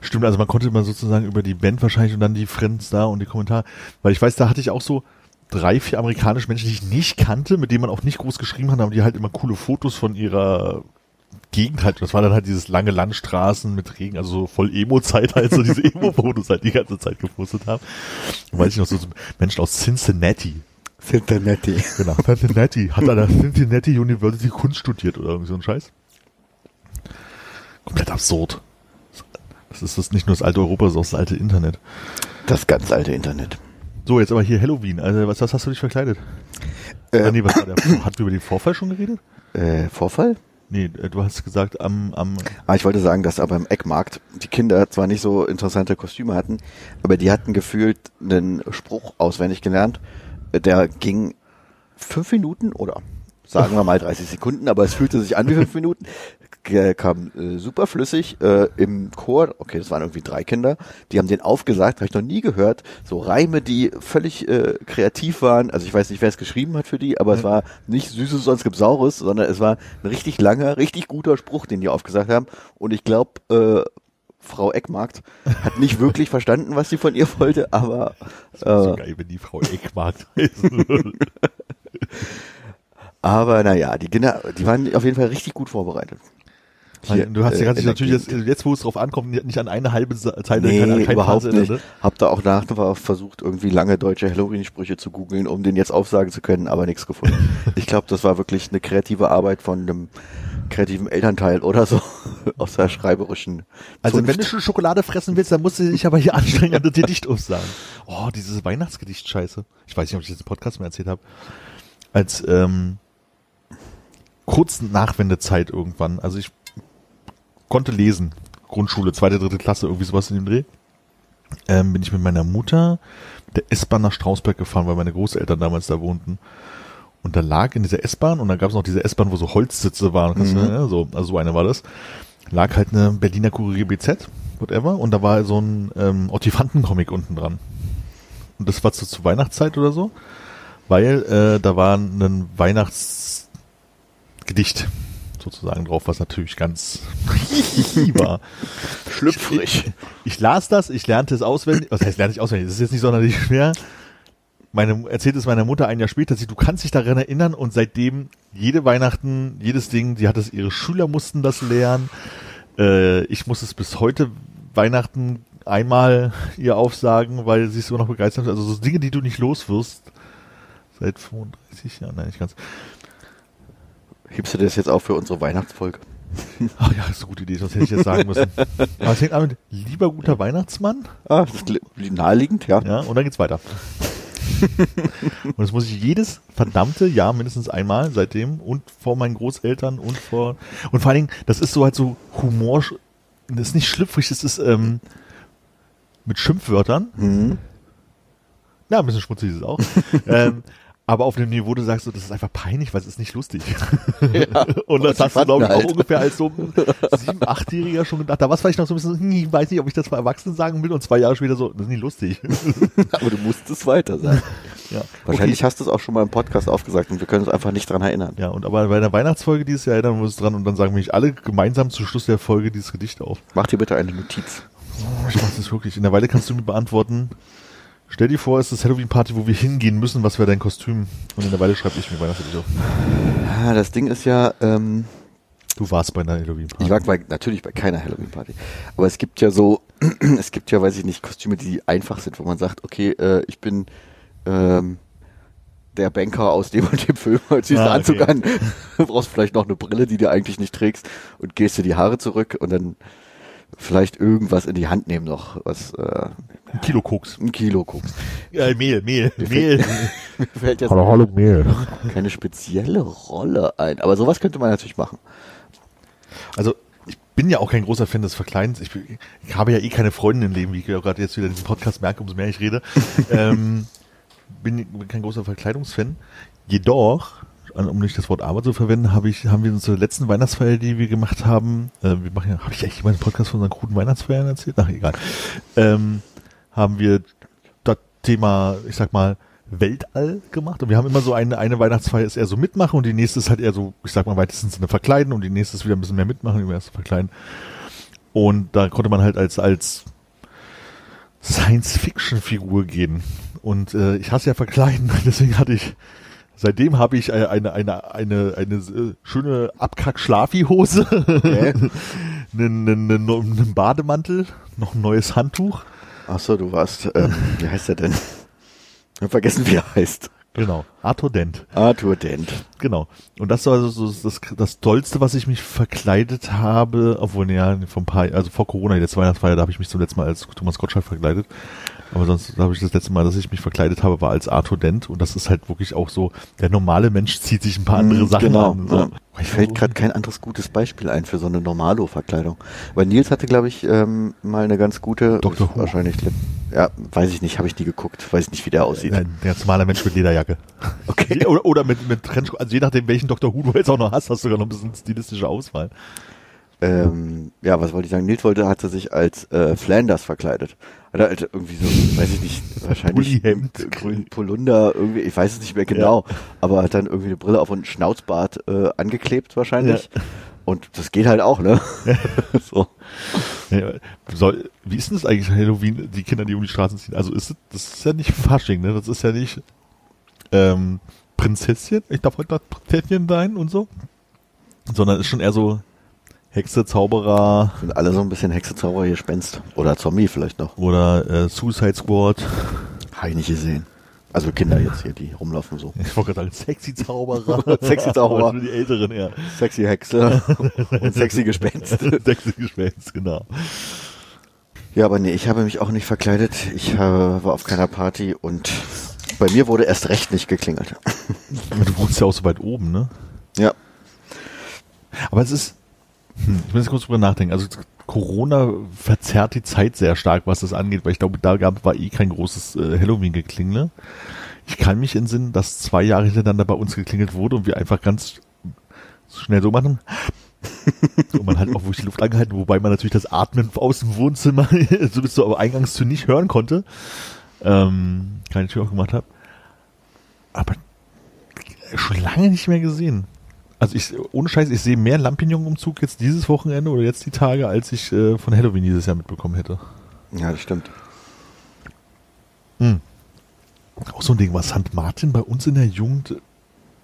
Stimmt, also man konnte immer sozusagen über die Band wahrscheinlich und dann die Friends da und die Kommentare, weil ich weiß, da hatte ich auch so drei, vier amerikanische Menschen, die ich nicht kannte, mit denen man auch nicht groß geschrieben hat, aber die halt immer coole Fotos von ihrer Gegend halt. Das war dann halt dieses lange Landstraßen mit Regen, also so voll Emo-Zeit halt, so diese Emo-Fotos halt die ganze Zeit gepostet haben. Und weiß ich noch, so Menschen aus Cincinnati. Cincinnati. Genau, Cincinnati. Hat an der Cincinnati University Kunst studiert oder irgendwie so ein Scheiß. Komplett absurd. Das ist das nicht nur das alte Europa, sondern auch das alte Internet. Das ganz alte Internet. So, jetzt aber hier Halloween. Also, was, was hast du dich verkleidet? Äh, ah, nee, was war der? Hat wir über den Vorfall schon geredet? Äh, Vorfall? Nee, äh, du hast gesagt, am, am, Ah, ich wollte sagen, dass aber im Eckmarkt die Kinder zwar nicht so interessante Kostüme hatten, aber die hatten gefühlt einen Spruch auswendig gelernt, der ging fünf Minuten oder sagen wir mal 30 Sekunden, aber es fühlte sich an wie fünf Minuten. Kam äh, super flüssig äh, im Chor, okay, das waren irgendwie drei Kinder, die haben den aufgesagt, habe ich noch nie gehört, so Reime, die völlig äh, kreativ waren, also ich weiß nicht, wer es geschrieben hat für die, aber es war nicht Süßes, sonst gibt's Saures, sondern es war ein richtig langer, richtig guter Spruch, den die aufgesagt haben und ich glaube, äh, Frau Eckmarkt hat nicht wirklich verstanden, was sie von ihr wollte, aber das wäre so äh, geil, wenn die Frau Eckmarkt aber naja, die Kinder, die waren auf jeden Fall richtig gut vorbereitet. Hier, du hast äh, ja ganz der natürlich jetzt, jetzt, wo es drauf ankommt, nicht an eine halbe Zeile Nee, kein, kein überhaupt Fazit, nicht. ne? Hab da auch nach versucht, irgendwie lange deutsche Halloween-Sprüche zu googeln, um den jetzt aufsagen zu können, aber nichts gefunden. ich glaube, das war wirklich eine kreative Arbeit von einem kreativen Elternteil oder so aus der schreiberischen Also Zunft. wenn du schon Schokolade fressen willst, dann musst du dich aber hier anstrengen und das Gedicht aufsagen. Oh, dieses Weihnachtsgedicht scheiße. Ich weiß nicht, ob ich das im Podcast mal erzählt habe. Als ähm, kurz Nachwendezeit irgendwann, also ich konnte lesen. Grundschule, zweite, dritte Klasse, irgendwie sowas in dem Dreh. ähm, bin ich mit meiner Mutter der S-Bahn nach Strausberg gefahren, weil meine Großeltern damals da wohnten. Und da lag in dieser S-Bahn, und da gab es noch diese S-Bahn, wo so Holzsitze waren, Mhm. ja, so, also so eine war das, lag halt eine Berliner Kurier BZ, whatever, und da war so ein ähm, Ottifanten-Comic unten dran. Und das war zu, zu Weihnachtszeit oder so, weil äh, da war ein Weihnachtsgedicht sozusagen drauf, was natürlich ganz war. Schlüpfrig. Ich las das, ich lernte es auswendig. Was heißt, lerne ich auswendig? Das ist jetzt nicht sonderlich schwer. Meine, erzählt es meiner Mutter ein Jahr später, sie, du kannst dich daran erinnern und seitdem jede Weihnachten, jedes Ding, sie hat es, ihre Schüler mussten das lernen. Äh, ich muss es bis heute Weihnachten einmal ihr aufsagen, weil sie es immer noch begeistert hat. Also so Dinge, die du nicht los wirst. Seit 35 Jahren, nein, nicht ganz. Hebst du das jetzt auf für unsere Weihnachtsfolge? Ach ja, ist eine gute Idee, das hätte ich jetzt sagen müssen. Aber es fängt an mit lieber guter Weihnachtsmann. Ah, das ist li- naheliegend, ja. Ja, und dann geht's weiter. und das muss ich jedes verdammte Jahr mindestens einmal seitdem und vor meinen Großeltern und vor und vor allen Dingen, das ist so halt so Humor, das ist nicht schlüpfrig, das ist ähm, mit Schimpfwörtern. Mhm. Ja, ein bisschen schmutzig ist es auch. ähm, aber auf dem Niveau, du sagst so, das ist einfach peinlich, weil es ist nicht lustig. Ja. Und das hast du, glaube ich, fanden auch halt. ungefähr als so ein sieben-, achtjähriger schon gedacht. Da war es vielleicht noch so ein bisschen, hm, ich weiß nicht, ob ich das bei Erwachsenen sagen will. Und zwei Jahre später so, das ist nicht lustig. Aber du musstest weiter sagen. ja. Wahrscheinlich Okay. hast du es auch schon mal im Podcast aufgesagt und wir können uns einfach nicht dran erinnern. Ja, und aber bei der Weihnachtsfolge dieses Jahr erinnern wir uns dran und dann sagen wir nicht alle gemeinsam zu Schluss der Folge dieses Gedicht auf. Mach dir bitte eine Notiz. Ich mach das wirklich. In der Weile kannst du mir beantworten. Stell dir vor, es ist Halloween-Party, wo wir hingehen müssen. Was wäre dein Kostüm? Und in der Weile schreibe ich mir Weihnachtsgedicht auf. Ah, Das Ding ist ja, ähm, Du warst bei einer Halloween-Party. ich war bei, natürlich bei keiner Halloween-Party. Aber es gibt ja so, es gibt ja, weiß ich nicht, Kostüme, die einfach sind, wo man sagt, okay, äh, ich bin ähm, der Banker aus dem und dem Film, ziehst Ah, Anzug okay. an, du brauchst vielleicht noch eine Brille, die du eigentlich nicht trägst und gehst dir die Haare zurück und dann vielleicht irgendwas in die Hand nehmen noch, was äh, Ein Kilo Koks. ein Kilo guckst. Äh, Mehl, Mehl, Mehl. Mir fällt jetzt hallo, Mehl. keine spezielle Rolle ein, aber sowas könnte man natürlich machen. Also, ich bin ja auch kein großer Fan des Verkleidens. Ich, bin- ich habe ja eh keine Freundin im Leben, wie ich ja gerade jetzt wieder in diesem Podcast merke, umso mehr ich rede. ähm, bin, bin kein großer Verkleidungsfan. Jedoch, um nicht das Wort aber zu verwenden, habe ich, haben wir uns zur letzten Weihnachtsfeier, die wir gemacht haben, äh, wir machen ja, habe ich eigentlich mal einen Podcast von unseren kruden Weihnachtsfeiern erzählt? Ach, egal. Ähm, haben wir das Thema, ich sag mal, Weltall gemacht. Und wir haben immer so eine, eine Weihnachtsfeier ist eher so mitmachen und die nächste ist halt eher so, ich sag mal, weitestens eine Verkleiden und die nächste ist wieder ein bisschen mehr mitmachen, die erste verkleiden. Und da konnte man halt als, als Science-Fiction-Figur gehen. Und äh, ich hasse ja verkleiden, deswegen hatte ich, seitdem habe ich äh, eine, eine, eine, eine äh, schöne Abkack-Schlafi-Hose, Okay. einen, einen, einen, Bademantel, noch ein neues Handtuch. Ach so, du warst, ähm, wie heißt er denn? Ich hab vergessen, wie er heißt. Genau, Arthur Dent. Arthur Dent. Genau. Und das war also so das, das Tollste, was ich mich verkleidet habe, obwohl, ja, vor ein paar, also vor Corona, letzte Weihnachtsfeier, da habe ich mich zum letzten Mal als Thomas Gottschalk verkleidet. Aber sonst habe ich das letzte Mal, dass ich mich verkleidet habe, war als Arthur Dent. Und das ist halt wirklich auch so, der normale Mensch zieht sich ein paar andere Mhm, Sachen genau, an. So. ja. Mir fällt gerade kein anderes gutes Beispiel ein für so eine Normalo-Verkleidung. Weil Nils hatte, glaube ich, ähm, mal eine ganz gute. Dr. Who. Wahrscheinlich. Ja, weiß ich nicht, habe ich nie geguckt. Weiß nicht, wie der aussieht. Ein ganz normaler Mensch mit Lederjacke. Okay. Oder, oder mit, mit Trench, also je nachdem, welchen Dr. Who du jetzt auch noch hast, hast du sogar noch ein bisschen stilistische Auswahl. Ähm, ja, was wollte ich sagen? Nils wollte, hatte sich als äh, Flanders verkleidet. Hat er halt irgendwie so, weiß ich nicht, wahrscheinlich Pullihemd. grün Polunder, irgendwie, ich weiß es nicht mehr genau, aber hat dann irgendwie eine Brille auf und einen Schnauzbart äh, angeklebt wahrscheinlich. Und das geht halt auch, ne? so. Ja, soll, wie ist denn das eigentlich Halloween, die Kinder, die um die Straßen ziehen? Also ist es, das ist ja nicht Fasching, ne? Das ist ja nicht ähm, Prinzesschen, ich darf heute Prinzesschen sein und so. Sondern ist schon eher so Hexe, Zauberer Sind alle so ein bisschen Hexe, Zauberer, Gespenst. Oder Zombie vielleicht noch. oder äh, Suicide Squad. Habe ich nicht gesehen. Also Kinder jetzt hier, die rumlaufen so. Ich wollte gerade sagen, sexy Zauberer. Sexy Zauberer. Für die Älteren, ja. Sexy Hexe und sexy Gespenst. sexy Gespenst, genau. Ja, aber nee, ich habe mich auch nicht verkleidet. Ich habe, war auf keiner Party und bei mir wurde erst recht nicht geklingelt. Du wohnst ja auch so weit oben, ne? Ja. Aber es ist, hm, ich muss jetzt kurz drüber nachdenken. Also Corona verzerrt die Zeit sehr stark, was das angeht, weil ich glaube, da gab, war eh kein großes äh, Halloween-Geklingle. Ich kann mich entsinnen, dass zwei Jahre hintereinander bei uns geklingelt wurde und wir einfach ganz schnell so machen. und man halt auch wirklich die Luft angehalten, wobei man natürlich das Atmen aus dem Wohnzimmer, so bis zur aber Eingangstür nicht hören konnte. Ähm, keine Tür aufgemacht habe. Aber schon lange nicht mehr gesehen. Also ich, ohne Scheiß, ich sehe mehr Lampignon-Umzug jetzt dieses Wochenende oder jetzt die Tage, als ich äh, von Halloween dieses Jahr mitbekommen hätte. Ja, das stimmt. Hm. Auch so ein Ding, war St. Martin bei uns in der Jugend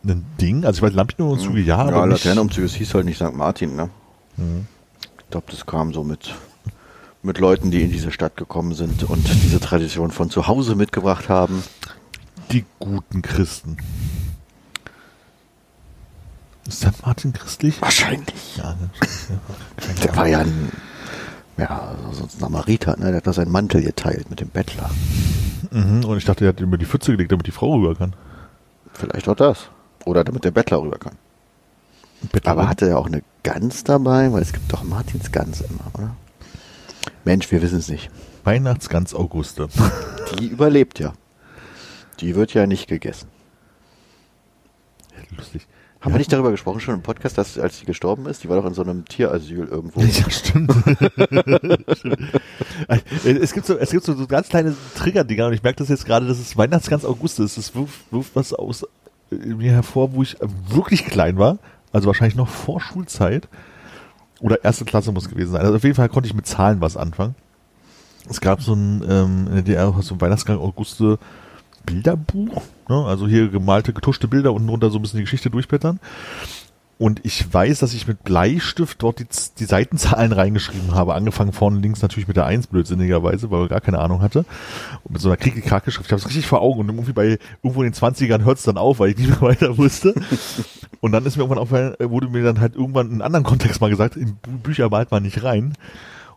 ein Ding? Also ich weiß, Lampignon-Umzüge ja, ja, aber nicht... Laternenumzüge, es hieß halt nicht St. Martin, ne? Mhm. Ich glaube, das kam so mit, mit Leuten, die in diese Stadt gekommen sind und diese Tradition von zu Hause mitgebracht haben. Die guten Christen. Ist St. Martin christlich? Wahrscheinlich. Ja, ne? Der war ja ein, ja, so ein Samariter, ne? Der hat da seinen Mantel geteilt mit dem Bettler. Mhm, und ich dachte, er hat über die Pfütze gelegt, damit die Frau rüber kann. Vielleicht auch das. Oder damit der Bettler rüber kann. Bettlerin. Aber hatte er auch eine Gans dabei? Weil es gibt doch Martins Gans immer, oder? Mensch, wir wissen es nicht. Weihnachtsgans Auguste. Die überlebt ja. Die wird ja nicht gegessen. Lustig. Haben wir nicht darüber gesprochen schon im Podcast, dass als sie gestorben ist? Die war doch in so einem Tierasyl irgendwo. Ja, stimmt. Es gibt so, es gibt so, so ganz kleine Trigger-Dinger und ich merke das jetzt gerade, dass es Weihnachtsgans Auguste ist. Es wirft, wirft was aus äh, mir hervor, wo ich äh, wirklich klein war. Also wahrscheinlich noch vor Schulzeit. Oder erste Klasse muss gewesen sein. Also auf jeden Fall konnte ich mit Zahlen was anfangen. Es gab so ein, ähm, in der DDR so ein Weihnachtsgang Auguste Bilderbuch. Ne? Also hier gemalte, getuschte Bilder und drunter so ein bisschen die Geschichte durchblättern. Und ich weiß, dass ich mit Bleistift dort die, die Seitenzahlen reingeschrieben habe. Angefangen vorne links natürlich mit der 1 blödsinnigerweise, weil ich gar keine Ahnung hatte. Und mit so einer Kriegekrake-Schrift. Ich habe es richtig vor Augen und irgendwie bei irgendwo in den 20ern hört es dann auf, weil ich nicht mehr weiter wusste. Und dann ist mir irgendwann aufgefallen, äh, wurde mir dann halt irgendwann in einem anderen Kontext mal gesagt, in Bü Bücher malt man nicht rein.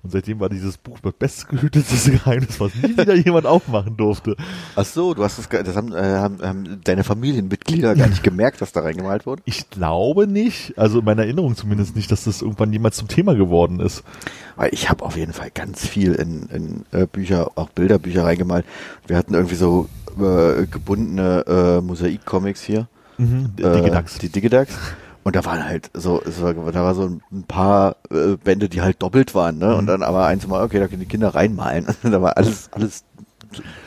Und seitdem war dieses Buch das bestgehüteteste Geheimnis, was nie wieder jemand aufmachen durfte. Ach so, du hast das, das haben, äh, haben, haben deine Familienmitglieder gar nicht gemerkt, was da reingemalt wurde? Ich glaube nicht, also in meiner Erinnerung zumindest nicht, dass das irgendwann jemals zum Thema geworden ist. Weil ich habe auf jeden Fall ganz viel in, in äh, Bücher, auch Bilderbücher reingemalt. Wir hatten irgendwie so äh, gebundene äh, Mosaik-Comics hier. Mhm, Äh, Digidax. Die Digidax. Und da waren halt so, es war, da war so ein paar äh, Bände, die halt doppelt waren, ne? Und dann aber eins mal, okay, da können die Kinder reinmalen. da war alles, alles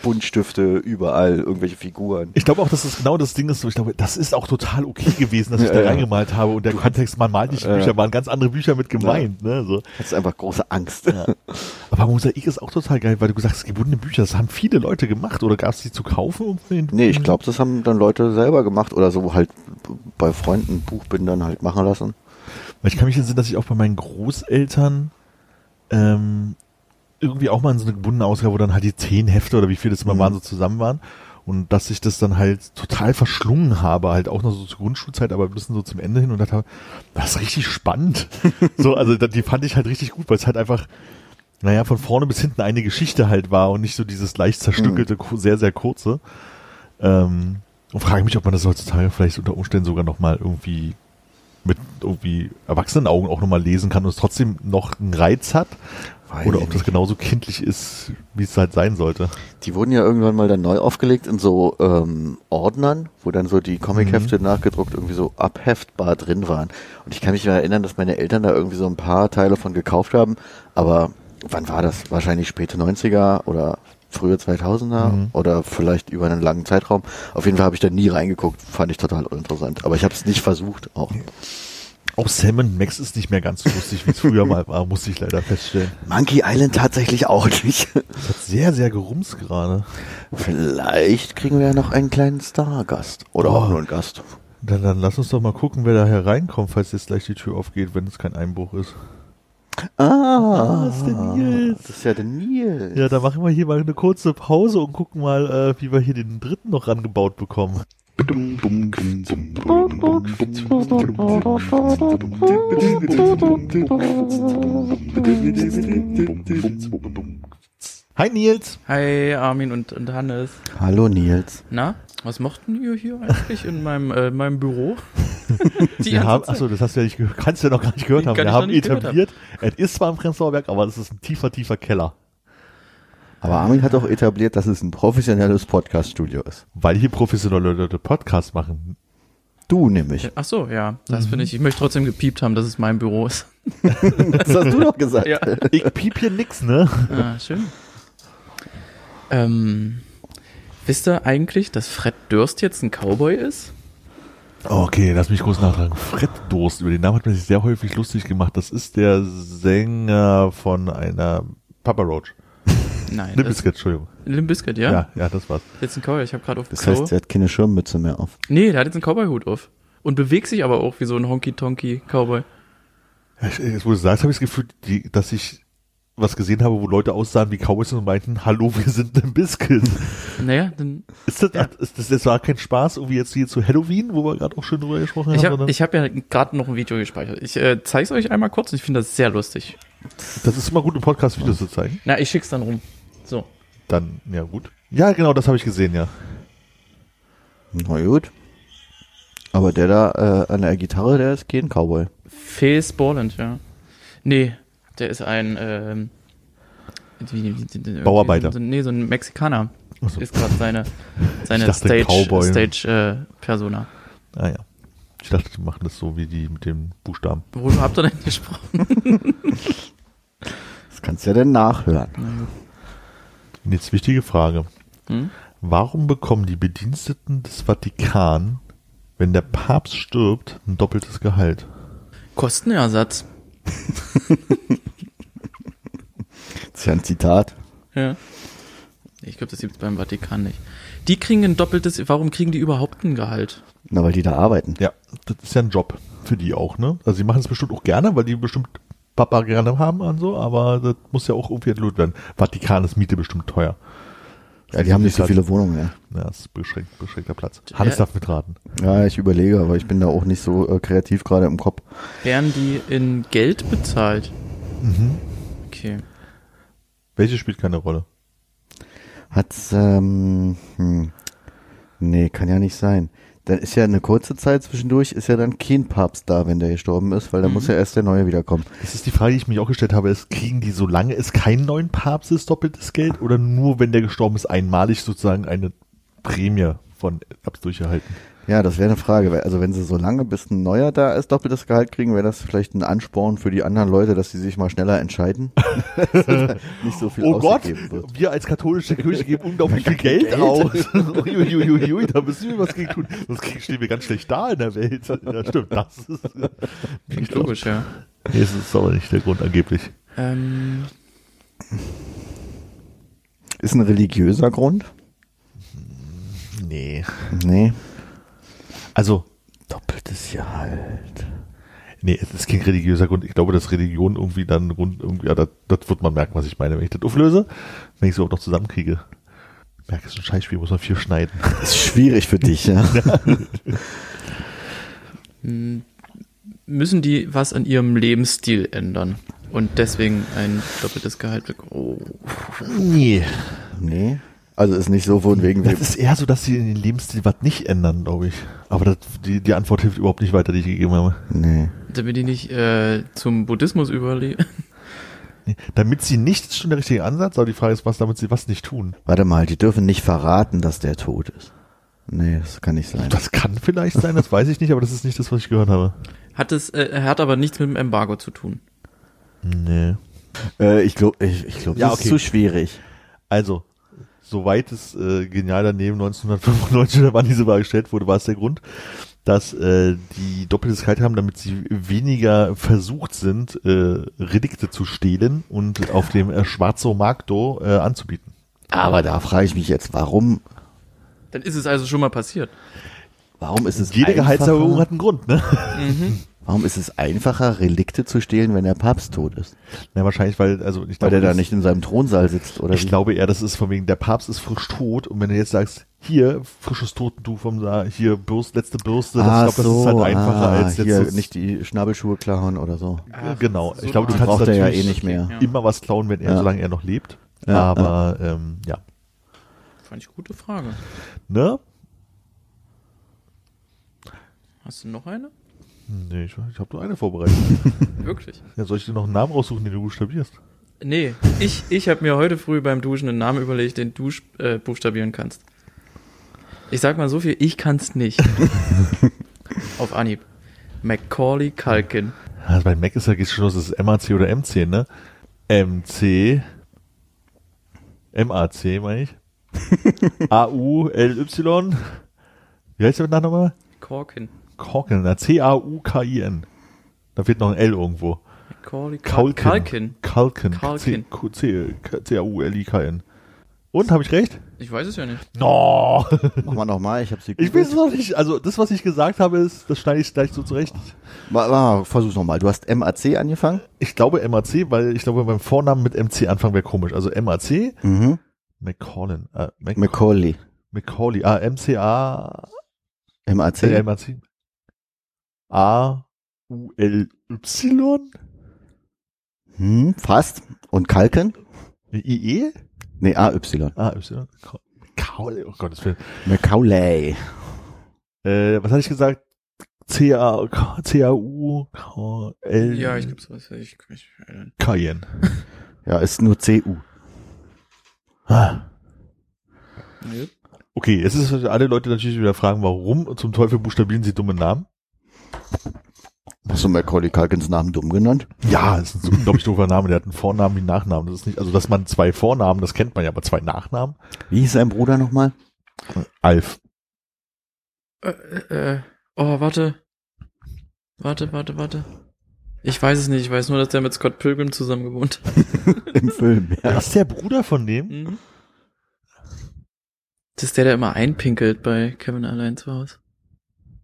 Buntstifte, überall, irgendwelche Figuren. Ich glaube auch, dass das genau das Ding ist. So, ich glaube, das ist auch total okay gewesen, dass ich da ja. reingemalt habe. Und der Kontext, man malt nicht die. Bücher, waren ganz andere Bücher mit gemeint. Ne, so. Das ist einfach große Angst. Ja. Aber Mosaik ist auch total geil, weil du gesagt hast, gebundene Bücher, das haben viele Leute gemacht. Oder gab es die zu kaufen? irgendwo in- Nee, ich glaube, das haben dann Leute selber gemacht oder so halt bei Freunden Buchbindern halt machen lassen. Ich kann mich entsinnen, dass ich auch bei meinen Großeltern ähm, irgendwie auch mal in so eine gebundene Ausgabe, wo dann halt die zehn Hefte oder wie viele das immer Mhm. waren, so zusammen waren. Und dass ich das dann halt total verschlungen habe, halt auch noch so zur Grundschulzeit, aber ein bisschen so zum Ende hin und dachte, das ist richtig spannend. so, also die fand ich halt richtig gut, weil es halt einfach, naja, von vorne bis hinten eine Geschichte halt war und nicht so dieses leicht zerstückelte, ku- sehr, sehr kurze. Ähm, und frage mich, ob man das heutzutage vielleicht unter Umständen sogar nochmal irgendwie mit irgendwie Erwachsenenaugen auch nochmal lesen kann und es trotzdem noch einen Reiz hat. Weiß Oder ob das genauso kindlich ist, wie es halt sein sollte. Die wurden ja irgendwann mal dann neu aufgelegt in so ähm, Ordnern, wo dann so die Comichefte nachgedruckt irgendwie so abheftbar drin waren. Und ich kann mich mal erinnern, dass meine Eltern da irgendwie so ein paar Teile von gekauft haben. Aber wann war das? Wahrscheinlich späte 90er oder frühe 2000er Mhm. oder vielleicht über einen langen Zeitraum. Auf jeden Fall habe ich da nie reingeguckt. Fand ich total uninteressant. Aber ich habe es nicht versucht auch. Auch Sam Max ist nicht mehr ganz so lustig, wie es früher mal war, musste ich leider feststellen. Monkey Island tatsächlich auch nicht. Es hat sehr, sehr gerumst gerade. Vielleicht kriegen wir ja noch einen kleinen Stargast. Oder Oh. auch nur einen Gast. Dann, dann lass uns doch mal gucken, wer da hereinkommt, falls jetzt gleich die Tür aufgeht, wenn es kein Einbruch ist. Ah, das ist der Nils. Das ist ja der Nils. Ja, dann machen wir hier mal eine kurze Pause und gucken mal, äh, wie wir hier den dritten noch rangebaut bekommen. Hi Nils. Hi Armin und, und Hannes. Hallo Nils. Na? Was mochten ihr hier eigentlich in meinem, äh, in meinem Büro? Die Wir haben, achso, das hast du ja nicht, kannst du ja noch gar nicht gehört haben. Wir haben etabliert, es ist zwar im Prenzlauer Berg, aber das ist ein tiefer, tiefer Keller. Aber Armin hat auch etabliert, dass es ein professionelles Podcast-Studio ist. Weil hier professionelle Leute Podcasts machen. Du nämlich. Ach so, ja, das finde ich. Ich möchte trotzdem gepiept haben, dass es mein Büro ist. Das hast du doch gesagt. Ja. Ich piep hier nix, ne? Ah, schön. Ähm, wisst ihr eigentlich, dass Fred Durst jetzt ein Cowboy ist? Okay, lass mich kurz nachtragen. Fred Durst, über den Namen hat man sich sehr häufig lustig gemacht. Das ist der Sänger von einer Papa Roach. Nein. Bizkit, Entschuldigung. Limp Bizkit, ja? Ja, ja, das war's. Jetzt ein Cowboy. Ich habe gerade auf Das Klo. heißt, er hat keine Schirmmütze mehr auf. nee, der hat jetzt einen Cowboy-Hut auf. Und bewegt sich aber auch wie so ein Honky-Tonky-Cowboy. Ja, Jetzt, wo du sagst, habe ich das Gefühl, die, dass ich was gesehen habe, wo Leute aussahen wie Cowboys und meinten, hallo, wir sind Limp Bizkit. Naja, dann. Ist das, ist das, das war kein Spaß, irgendwie jetzt hier zu Halloween, wo wir gerade auch schon drüber gesprochen Ich haben, habe sondern ich hab ja gerade noch ein Video gespeichert. Ich äh, zeige es euch einmal kurz und ich finde das sehr lustig. das ist immer gut, im Podcast Videos zu zeigen. Na, ich schick's dann rum. Dann, ja gut. Ja, genau, das habe ich gesehen, ja. Na gut. Aber der da äh, an der Gitarre, der ist kein Cowboy. Fes Borland, ja. Nee, der ist ein ähm, wie- wie- wie- Bauarbeiter. So, nee, so ein Mexikaner. So. Ist gerade seine, seine dachte, Stage, äh, Persona. Ah ja. Ich dachte, die machen das so wie die mit dem Buchstaben. Worüber habt ihr denn gesprochen? Das kannst du ja dann nachhören. Und jetzt wichtige Frage. Hm? Warum bekommen die Bediensteten des Vatikan, wenn der Papst stirbt, ein doppeltes Gehalt? Kostenersatz. Das ist ja ein Zitat. Ja. Ich glaube, das gibt's beim Vatikan nicht. Die kriegen ein doppeltes, warum kriegen die überhaupt ein Gehalt? Na, weil die da arbeiten. Ja, das ist ja ein Job für die auch, ne? Also sie machen es bestimmt auch gerne, weil die bestimmt Papa gerne haben und so, aber das muss ja auch irgendwie entlohnt werden. Vatikan ist Miete bestimmt teuer. Ja, die haben nicht so viele Wohnungen mehr. Ja, das ist beschränkt, beschränkter Platz. Hannes Ja. darf mitraten. Ja, ich überlege, aber ich bin da auch nicht so äh, kreativ gerade im Kopf. Werden die in Geld bezahlt? Mhm. Okay. Welche spielt keine Rolle? Hat's, ähm, hm, nee, kann ja nicht sein. Dann ist ja eine kurze Zeit zwischendurch, ist ja dann kein Papst da, wenn der gestorben ist, weil dann Mhm. muss ja erst der Neue wiederkommen. Das ist die Frage, die ich mich auch gestellt habe. Ist, kriegen die, solange es keinen neuen Papst ist, doppeltes Geld oder nur, wenn der gestorben ist, einmalig sozusagen eine Prämie von Abs durcherhalten? Ja, das wäre eine Frage. Also wenn sie so lange bis ein Neuer da ist, doppeltes Gehalt kriegen, wäre das vielleicht ein Ansporn für die anderen Leute, dass sie sich mal schneller entscheiden. Nicht so viel Oh Gott, wird. wir als katholische Kirche geben unglaublich viel Geld, aus. Uiuiuiui, da müssen wir was gegen tun. Sonst stehen wir ganz schlecht da in der Welt. Ja, stimmt, das ist Klingt logisch, ja. Nee, das ist aber nicht der Grund angeblich. Ähm, Ist ein religiöser Grund? Nee. Nee. Also, Doppeltes Gehalt. nee, es ist kein religiöser Grund. Ich glaube, dass Religion irgendwie dann ein Grund, irgendwie, ja, das, das wird man merken, was ich meine, wenn ich das auflöse. Wenn ich es überhaupt noch zusammenkriege. Merke, es ist ein Scheißspiel, muss man viel schneiden. Ist schwierig für dich, ja. m- müssen die was an ihrem Lebensstil ändern und deswegen ein doppeltes Gehalt bekommen? Oh. Nee. Nee. Also ist nicht so von wegen Das ist eher so, dass sie in den Lebensstil was nicht ändern, glaube ich. Aber das, die, die Antwort hilft überhaupt nicht weiter, die ich gegeben habe. Nee. Damit die nicht äh, zum Buddhismus überlegen. Nee. Damit sie nicht, ist schon der richtige Ansatz, aber die Frage ist, was, damit sie was nicht tun. Warte mal, die dürfen nicht verraten, dass der tot ist. Nee, das kann nicht sein. Das kann vielleicht sein, das weiß ich nicht, aber das ist nicht das, was ich gehört habe. Hat es, äh, hat aber nichts mit dem Embargo zu tun. Nee. Äh, ich glaube, ich, ich glaub, Ja, das okay. ist zu schwierig. Also, soweit es äh, genial daneben 1995 oder wann diese Wahl gestellt wurde, war es der Grund, dass äh, die doppeltes Gehalt haben, damit sie weniger versucht sind, äh, Relikte zu stehlen und auf dem äh, Schwarzo Markto äh, anzubieten. Aber da frage ich mich jetzt, warum, Dann ist es also schon mal passiert. warum ist es Jede Gehaltserhöhung hat einen Grund, ne? Warum ist es einfacher, Relikte zu stehlen, wenn der Papst tot ist? Ja, wahrscheinlich, weil, also ich Weil glaube, der da nicht in seinem Thronsaal sitzt, oder Ich wie? glaube eher, das ist von wegen, der Papst ist frisch tot und wenn du jetzt sagst, hier, frisches Totentuch vom Saal, hier, Bürst, letzte Bürste, das, ah, ich glaube, das ist halt einfacher ah, als jetzt hier das- nicht die Schnabelschuhe klauen oder so. Ja, genau. so ich glaube, du kannst braucht er ja eh nicht mehr. Ja. immer was klauen, wenn er, Ja. solange er noch lebt. Ja, Aber, ähm, ja. Fand ich gute Frage. Ne? Hast du noch eine? Nee, ich, ich habe nur eine vorbereitet. Wirklich? ja, soll ich dir noch einen Namen raussuchen, den du buchstabierst? Nee, ich, ich habe mir heute früh beim Duschen einen Namen überlegt, den du äh, buchstabieren kannst. Ich sag mal so viel, ich kann's nicht. Auf Anhieb. Macaulay Culkin. Also bei Mac ist ja schon los, das ist MAC oder MC, ne? MC. MAC, meine ich. A-U-L-Y. Wie heißt der mit Nachname? Corkin. Na, C-A-U-K-I-N. Da fehlt noch ein L irgendwo. C- C- C-A-U-L-I-K-N. Und, habe ich recht? Ich weiß es ja nicht. No! Mach mal nochmal, ich habe sie Ich weiß es noch nicht. Also, das, was ich gesagt habe, ist, das schneide ich gleich so zurecht. Mal, mal, versuch's nochmal. Du hast MAC angefangen? Ich glaube MAC, weil ich glaube, beim Vornamen mit MC anfangen wäre komisch. Also MAC, Mhm. McCollin, äh, Mac Macaulay. Macaulay, ah, MCA, MAC? äh, MAC, A, U, L, Y, Hm, fast. Und Kalken? IE, Nee, AY. A, Y, Macaulay, oh Gott, das will, Macaulay. äh, was hatte ich gesagt? C, A, K, C, A, U, K, L, Ja, ich gibt's was. Ich, ich, ich, Cayenne. Ja, ist nur CU. Ah. Okay, jetzt ist für alle Leute natürlich wieder fragen, warum zum Teufel buchstabieren sie dumme Namen? Hast du Macaulay Culkins Namen dumm genannt? Ja, das ist ein unglaublich doofer Name. Der hat einen Vornamen wie einen Nachnamen. Das ist nicht, also dass man zwei Vornamen, das kennt man ja, aber zwei Nachnamen. Wie hieß sein Bruder nochmal? Alf. Äh, äh, oh, warte. Warte, warte, warte. Ich weiß es nicht. Ich weiß nur, dass der mit Scott Pilgrim zusammen gewohnt hat. Im Film, ja. Das ist der Bruder von dem? Mhm. Das ist der, der immer einpinkelt bei Kevin allein zu Hause.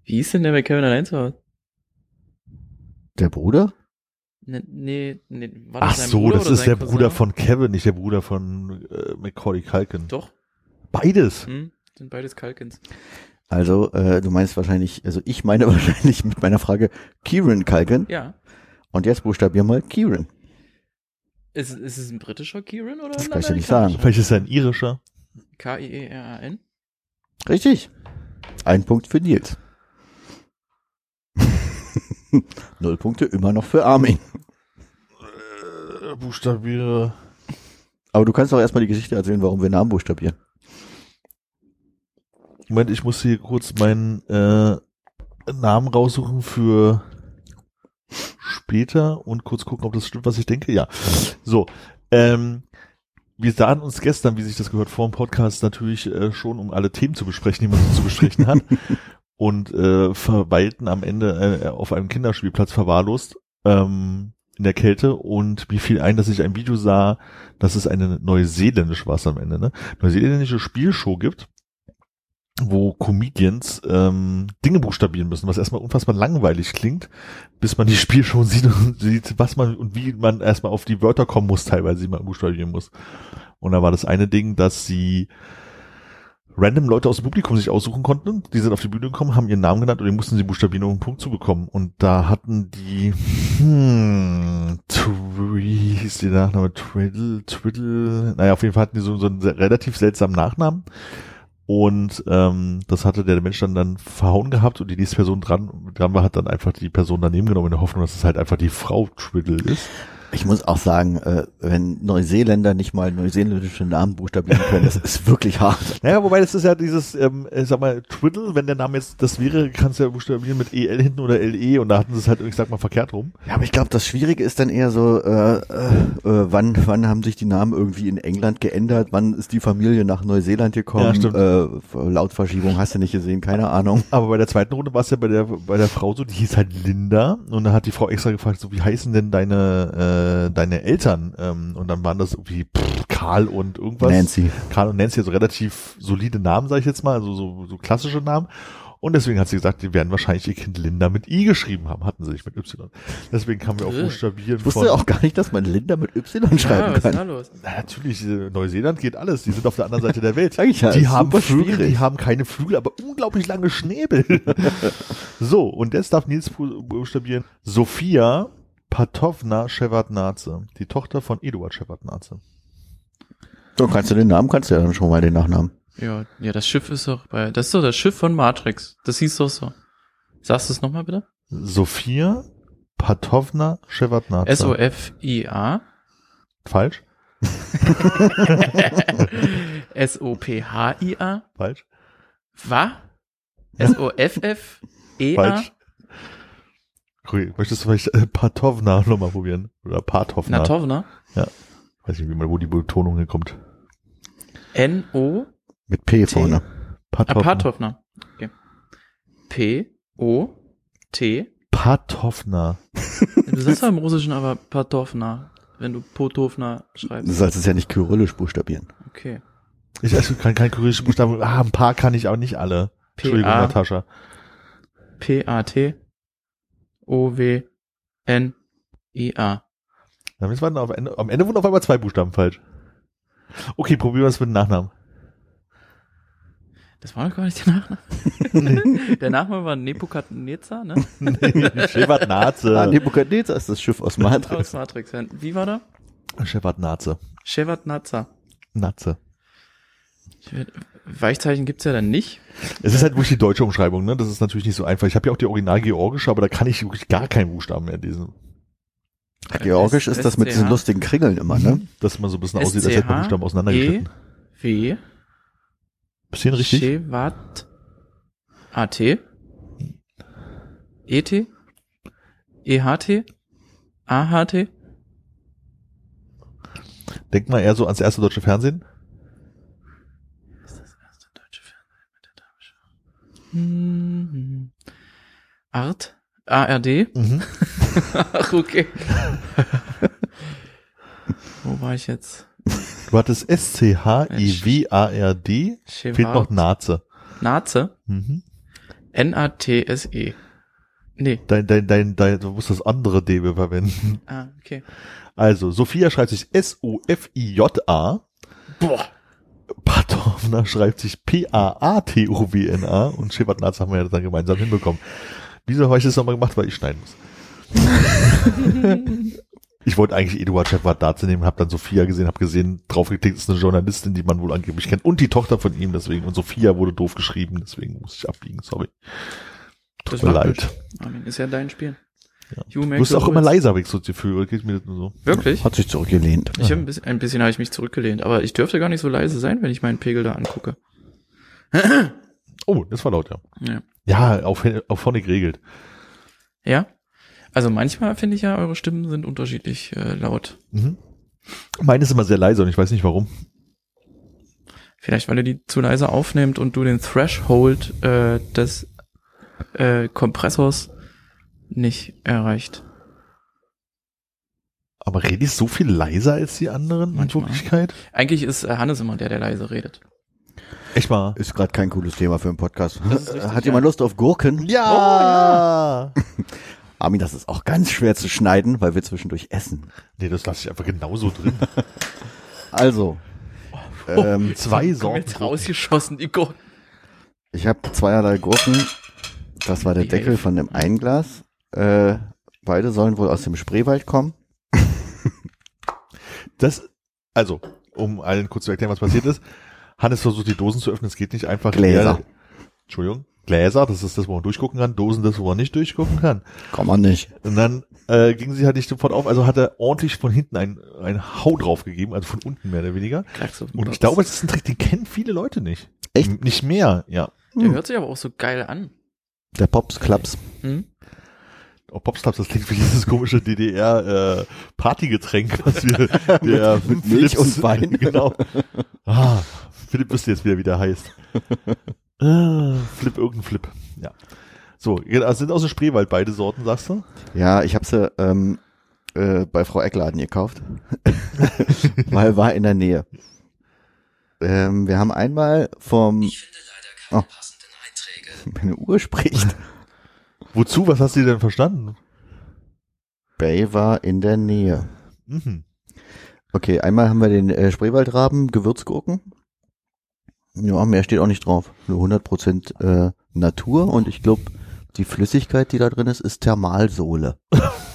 Wie hieß denn der bei Kevin allein zu Hause? Der Bruder? Nee, nee, nee war Ach sein so, Bruder das ist der Cousin? Bruder von Kevin, nicht der Bruder von äh, Macaulay Culkin. Doch. Beides. Hm, sind beides Kalkins. Also, äh, du meinst wahrscheinlich, also ich meine wahrscheinlich mit meiner Frage Kieran Culkin. Ja. Und jetzt buchstabier mal Kieran. Ist, ist es ein britischer Kieran oder Das kann ich ja nicht amerikanischer? Vielleicht ist er ein irischer. K-I-E-R-A-N? Richtig. Ein Punkt für Nils. Null Punkte immer noch für Armin. Äh, buchstabiere. Aber du kannst doch erstmal die Geschichte erzählen, warum wir Namen buchstabieren. Moment, ich muss hier kurz meinen äh, Namen raussuchen für später und kurz gucken, ob das stimmt, was ich denke. Ja. So. Ähm, wir sahen uns gestern, wie sich das gehört, vor dem Podcast natürlich äh, schon, um alle Themen zu besprechen, die man so zu besprechen hat. und äh, verweilten am Ende äh, auf einem Kinderspielplatz verwahrlost ähm, in der Kälte und mir fiel ein, dass ich ein Video sah, dass es eine neuseeländische was am Ende, ne? Neuseeländische Spielshow gibt, wo Comedians ähm, Dinge buchstabieren müssen, was erstmal unfassbar langweilig klingt, bis man die Spielshow sieht und sieht, was man und wie man erstmal auf die Wörter kommen muss, teilweise, die man buchstabieren muss. Und da war das eine Ding, dass sie random Leute aus dem Publikum sich aussuchen konnten. Die sind auf die Bühne gekommen, haben ihren Namen genannt und den mussten sie buchstabieren, um einen Punkt zu bekommen. Und da hatten die, hm, wie hieß die Nachname? Twiddle, Twiddle, naja, auf jeden Fall hatten die so, so einen relativ seltsamen Nachnamen. Und ähm, das hatte der Mensch dann dann verhauen gehabt und die nächste Person dran, dran war, hat dann einfach die Person daneben genommen in der Hoffnung, dass es halt einfach die Frau Twiddle ist. Ich muss auch sagen, äh, wenn Neuseeländer nicht mal neuseeländische Namen buchstabieren können, das ist wirklich hart. Naja, wobei das ist ja dieses, ähm, ich sag mal, Twiddle, wenn der Name jetzt das wäre, kannst du ja buchstabieren mit EL hinten oder LE und da hatten sie es halt, ich sag mal, verkehrt rum. Ja, aber ich glaube, das Schwierige ist dann eher so, äh, äh, äh, wann, wann haben sich die Namen irgendwie in England geändert? Wann ist die Familie nach Neuseeland gekommen? Ja. Äh, Lautverschiebung hast du nicht gesehen, keine Ahnung. Aber bei der zweiten Runde war es ja bei der, bei der Frau so, die hieß halt Linda und da hat die Frau extra gefragt, so wie heißen denn deine, äh, deine Eltern? Ähm, und dann waren das irgendwie pff, Karl und irgendwas. Nancy. Karl und Nancy, also relativ solide Namen, sage ich jetzt mal, also so, so klassische Namen. Und deswegen hat sie gesagt, die werden wahrscheinlich ihr Kind Linda mit I geschrieben haben, hatten sie nicht mit Y. Deswegen kamen wir auf Äh. Buchstabieren Ich wusste auch gar nicht, dass man Linda mit Y schreiben Ah, was ist da kann. los? Na, natürlich, äh, Neuseeland geht alles. Die sind auf der anderen Seite der Welt. Ja, die haben Flügel, schwierig. die haben keine Flügel, aber unglaublich lange Schnäbel. so, und jetzt darf Nils bu- buchstabieren. Sophia Patovna Shevardnadze, die Tochter von Eduard Shevardnadze. So, kannst du den Namen, kannst du ja dann schon mal den Nachnamen. Ja, ja, das Schiff ist doch bei, das ist doch das Schiff von Matrix. Das hieß doch so. Sagst du es nochmal bitte? Sophia Patovna Shevardnadze. S-O-F-I-A. Falsch? S-O-P-H-I-A. Falsch? Was? S-O-F-F-E-A. Falsch. Okay, möchtest du vielleicht äh, Patovna nochmal probieren? Oder Patovna? Natovna. Weiß nicht, wie man, wo die Betonung hinkommt. N-O. Mit P vorne. Ah, Patovna. Okay. P-O-T. Patovna. Du sagst ja im Russischen aber Patovna, wenn du Potovna Du schreibst. sollst es ja nicht kyrillisch buchstabieren. Okay. Ich also kann kein kyrillische Buchstaben. Ah, ein paar kann ich, aber nicht alle. Entschuldigung, P-A. Natascha. P-A-T. O-W-N-I-A. Jetzt waren auf Ende, am Ende wurden auf einmal zwei Buchstaben falsch. Okay, probieren wir es mit dem Nachnamen. Das war doch gar nicht der Nachname. der Nachname war Nebukadnezar, ne? Shevardnadze. Ah, Nebukadnezar ist das Schiff aus Matrix. Aus Matrix. Wie war da? Shevardnadze. Shevardnadzer. Natze. Weichzeichen gibt's ja dann nicht. Es ist halt wirklich die deutsche Umschreibung, ne? Das ist natürlich nicht so einfach. Ich habe ja auch die original georgische, aber da kann ich wirklich gar keinen Buchstaben mehr lesen. Georgisch ist das mit diesen lustigen Kringeln immer, ne? Dass man so ein bisschen aussieht, als hätte man Buchstaben auseinandergeschnitten. E, W, Bisschen richtig? Shevat, A-T, E-T, E-H-T, A-H-T, Denk mal eher so ans erste deutsche Fernsehen. Deutsche Fernsehen mit der Tagesschau. Hm, Art, A-R-D. Mhm. Ach, okay. Wo war ich jetzt? Du hattest S-C-H-I-W-A-R-D. Fehlt noch. Naze. Naze. Mhm. N-A-T-S-E. Nee. Dein, dein, dein, dein, du musst das andere D verwenden. Ah, okay. Also, Sophia schreibt sich S-O-F-I-J-A. Boah. Patovna schreibt sich P-A-A-T-O-W-N-A und Shevardnadze haben wir ja dann gemeinsam hinbekommen. Wieso habe ich das nochmal gemacht? Weil ich schneiden muss. ich wollte eigentlich Eduard Shevardnadze nehmen, habe dann Sophia gesehen, habe gesehen, draufgeklickt ist eine Journalistin, die man wohl angeblich kennt und die Tochter von ihm, deswegen und Sophia wurde doof geschrieben, deswegen muss ich abbiegen, sorry. Tut Das mir leid. Armin, ist ja dein Spiel. Ja. Du bist auch immer leiser, habe ich so das Gefühl, oder geht mir das nur so? Wirklich? Hat sich zurückgelehnt. Ich hab ein bisschen, ein bisschen habe ich mich zurückgelehnt, aber ich dürfte gar nicht so leise sein, wenn ich meinen Pegel da angucke. Oh, das war laut, ja. Ja. Ja, auf, auf Phonic regelt. Ja? Also manchmal finde ich ja, eure Stimmen sind unterschiedlich äh, laut. Mhm. Meine ist immer sehr leise und ich weiß nicht warum. Vielleicht, weil ihr die zu leise aufnehmt und du den Threshold äh, des äh, Kompressors nicht erreicht. Aber rede ich so viel leiser als die anderen Manchmal. in Wirklichkeit? Eigentlich ist äh, Hannes immer der, der leise redet. Echt mal? Ist gerade kein cooles Thema für einen Podcast. Richtig, Hat jemand ja. Lust auf Gurken? Ja! Armin, das ist auch ganz schwer zu schneiden, weil wir zwischendurch essen. Nee, das lasse ich einfach genauso drin. Also, ähm, Zwei Sorten. jetzt rausgeschossen, die Gurken. ich habe zweierlei Gurken. Das war der Die Deckel Hälfte. von dem einen Glas. Äh, beide sollen wohl aus dem Spreewald kommen. Das, also, um allen kurz zu erklären, was passiert ist. Hannes versucht die Dosen zu öffnen, es geht nicht einfach. Gläser. Er, Entschuldigung. Gläser, das ist das, wo man durchgucken kann. Dosen, das, wo man nicht durchgucken kann. Kann man nicht. Und dann äh, ging sie halt nicht sofort auf, also hat er ordentlich von hinten ein, ein Hau drauf gegeben, also von unten mehr oder weniger. Und ich glaube, es ist ein Trick, den kennen viele Leute nicht. Echt? Nicht mehr, ja. Der hört sich aber auch so geil an. Der Pops Klaps. Hm? Oh, Popslaps, das klingt wie dieses komische DDR äh, was wir der mit Milch Philips- und Wein. genau. Ah, Philipp wüsste jetzt wieder, wie der heißt. Ah, Flip, irgendein Flip. Ja. So, genau, sind aus dem Spreewald beide Sorten, sagst du? Ja, ich habe sie ähm, äh, bei Frau Eckladen gekauft, weil war in der Nähe. Ähm, wir haben einmal vom... Ich finde leider keine passenden Einträge. Meine Uhr spricht. Wozu? Was hast du denn verstanden? Bay war in der Nähe. Mhm. Okay, einmal haben wir den äh, Spreewaldraben Gewürzgurken. Ja, mehr steht auch nicht drauf. Nur 100% äh, Natur und ich glaube, die Flüssigkeit, die da drin ist, ist Thermalsohle.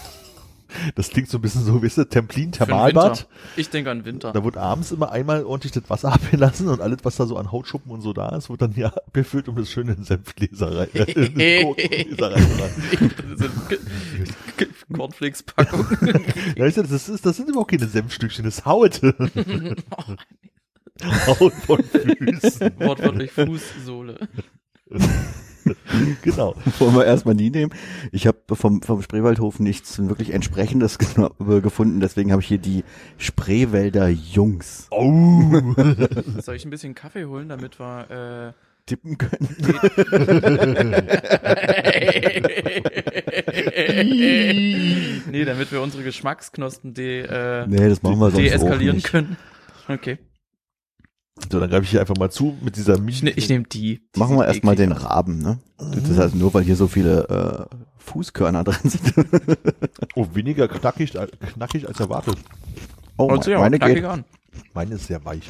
Das klingt so ein bisschen so, weißt du, Templin, Thermalbad. Ich denke an Winter. Da wird abends immer einmal ordentlich das Wasser abgelassen und alles, was da so an Hautschuppen und so da ist, wird dann hier abgefüllt und das schön in Senfgläser rein. Cornflakes-Packung. Ja, weißt du, das, ist, das sind überhaupt keine Senfstückchen, das Haut. Haut von Füßen. Wortwörtlich Fußsohle. Genau. Wollen wir erstmal die nehmen. Ich habe vom, vom Spreewaldhof nichts wirklich entsprechendes gefunden, deswegen habe ich hier die Spreewälder Jungs Oh. Soll ich ein bisschen Kaffee holen, damit wir äh, tippen können. nee, damit wir unsere Geschmacksknospen de, äh, Nee, das machen wir sonst deeskalieren können. Okay. So, dann greife ich hier einfach mal zu mit dieser Mini. Ich, ne, ich nehme die. die Machen wir erstmal den. Raben, ne? Das heißt, nur weil hier so viele äh, Fußkörner drin sind. Oh, weniger knackig, äh, knackig als erwartet. Oh, sich aber meine geht an. Meine ist sehr weich.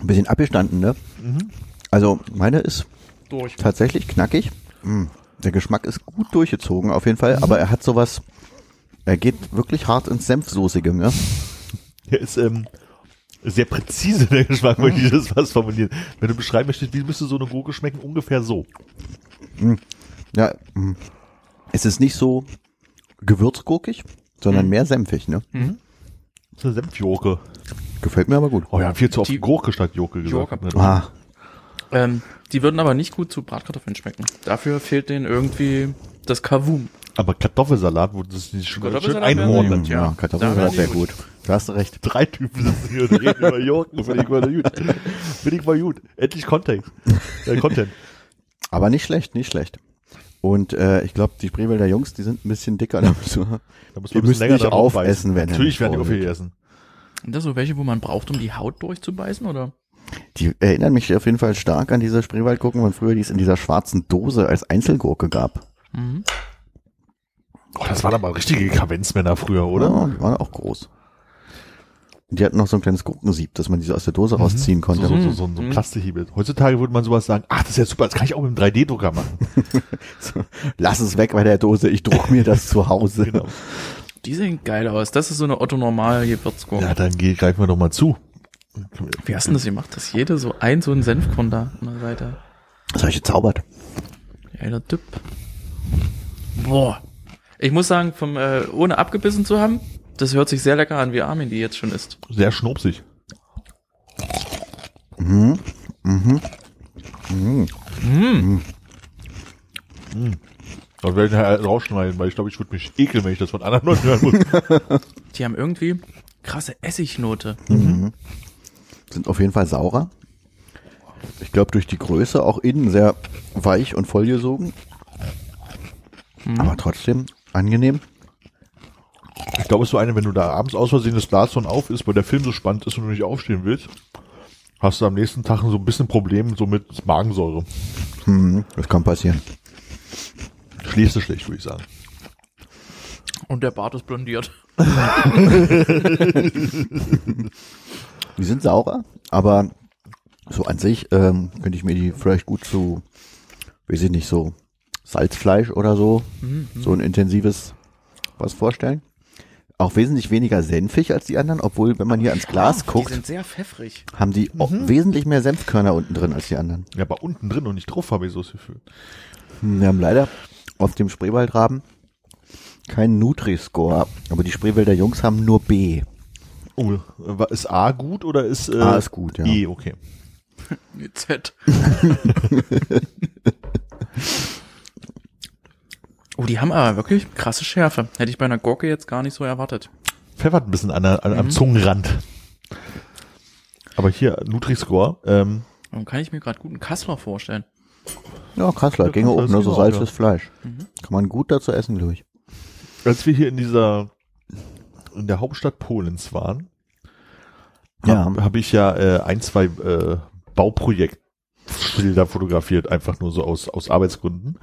ein bisschen abgestanden, ne? Mhm. Also meine ist Durch. tatsächlich knackig. Mm, Der Geschmack ist gut durchgezogen auf jeden Fall, aber er hat sowas, er geht wirklich hart ins Senfsoßige, ne? Der ist ähm, sehr präzise, der Geschmack, möchte ich das was formulieren. Wenn du beschreiben möchtest, wie müsste so eine Gurke schmecken, ungefähr so. Ja, mm. es ist nicht so gewürzgurkig, sondern mehr senfig, ne? Das ist eine Senfjurke. Gefällt mir aber gut. Oh ja, viel zu oft Die- Gurke statt Jurke gesagt. Jurke. Ah, Ähm, die würden aber nicht gut zu Bratkartoffeln schmecken. Dafür fehlt denen irgendwie das Kavum. Aber Kartoffelsalat, wo das nicht schon schön einordnet. gut, ja, ja. Kartoffelsalat wäre die gut. Da hast du recht. Drei Typen sitzen hier und reden über Jurken. Finde ich mal gut. Finde ich mal gut. Endlich Kontext. Äh, Content. Aber nicht schlecht, nicht schlecht. Und äh, ich glaube, die Spreewälder Jungs, die sind ein bisschen dicker. Da müssen wir, Da muss man bisschen länger nicht drauf aufessen, beißen. wenn ihr Natürlich werden die aufgegessen. Sind das so welche, wo man braucht, um die Haut durchzubeißen, oder? die erinnern mich auf jeden Fall stark an diese Spreewaldgurken von früher, die es in dieser schwarzen Dose als Einzelgurke gab. Mhm. Oh, das waren aber richtige Kavenzmänner früher, oder? Ja, die waren auch groß. Die hatten noch so ein kleines Gurkensieb, dass man diese aus der Dose rausziehen konnte. So, so, so, so, so ein Mhm. Plastikhiebel. Heutzutage würde man sowas sagen, ach, das ist ja super, das kann ich auch mit einem 3D-Drucker machen. So, Lass es weg bei der Dose, ich druck mir das zu Hause. Genau. Die sehen geil aus. Das ist so eine Otto-Normal-Gewürzgurke. Ja, dann geh, greifen wir doch mal zu. Wie hast du denn das gemacht? Dass jede so ein, so ein Senfkorn da an der Seite. Das habe ich gezaubert. Ja, der Typ. Boah. Ich muss sagen, vom, äh, ohne abgebissen zu haben, das hört sich sehr lecker an, wie Armin die jetzt schon isst. Sehr schnupsig. Mhm. Mhm. Mhm. Da werde ich nachher rausschneiden, weil ich glaube, ich würde mich ekeln, wenn ich das von anderen Leuten hören muss. Die haben irgendwie krasse Essignote. Sind auf jeden Fall saurer. Ich glaube, durch die Größe auch innen sehr weich und vollgesogen. Aber trotzdem angenehm. Ich glaube, es ist so eine, wenn du da abends aus Versehen das Glas von auf ist, weil der Film so spannend ist und du nicht aufstehen willst, hast du am nächsten Tag so ein bisschen Problem so mit Magensäure. Mhm. Das kann passieren. Schläfst du schlecht, würde ich sagen. Und der Bart ist blondiert. Die sind saurer, aber so an sich ähm, könnte ich mir die vielleicht gut zu, weiß ich nicht, so Salzfleisch oder so, so ein intensives was vorstellen. Auch wesentlich weniger senfig als die anderen, obwohl, wenn man hier ans Glas Die guckt, sind sehr pfeffrig. haben die auch wesentlich mehr Senfkörner unten drin als die anderen. Ja, aber unten drin und nicht drauf habe ich so das Gefühl. Hm, Wir haben leider auf dem Spreewaldraben keinen Nutri-Score, aber die Spreewälder Jungs haben nur B. Oh, war- ist A gut oder ist äh, A ist gut, ja. E, okay. Z. oh, die haben aber wirklich krasse Schärfe. Hätte ich bei einer Gurke jetzt gar nicht so erwartet. Pfeffert ein bisschen an, der- an, am Zungenrand. Aber hier, Nutri-Score, ähm, Warum kann ich mir gerade guten Kassler vorstellen? Ja, Kassler, Ja, ginge Kassler auch, ne, so auch, salzes ja. Fleisch. Kann man gut dazu essen, glaube ich. als wir hier in dieser, in der Hauptstadt Polens waren, Ja. habe hab ich ja äh, ein, zwei äh, Bauprojektbilder fotografiert, einfach nur so aus, aus Arbeitsgründen.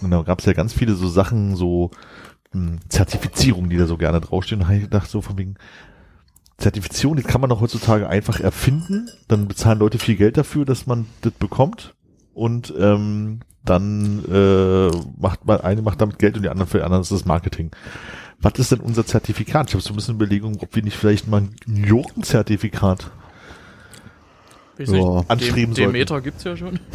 Und da gab es ja ganz viele so Sachen, so mh, Zertifizierungen, die da so gerne draufstehen. Und da habe ich gedacht, so von wegen, Zertifizierung, die kann man doch heutzutage einfach erfinden. Dann bezahlen Leute viel Geld dafür, dass man das bekommt. Und ähm, dann äh, macht man eine macht damit Geld und die anderen für die anderen ist das Marketing. Was ist denn unser Zertifikat? Ich habe so ein bisschen Überlegung, ob wir nicht vielleicht mal ein Gurkenzertifikat Ich Ja. anstreben Dem, sollten. Demeter gibt's ja schon.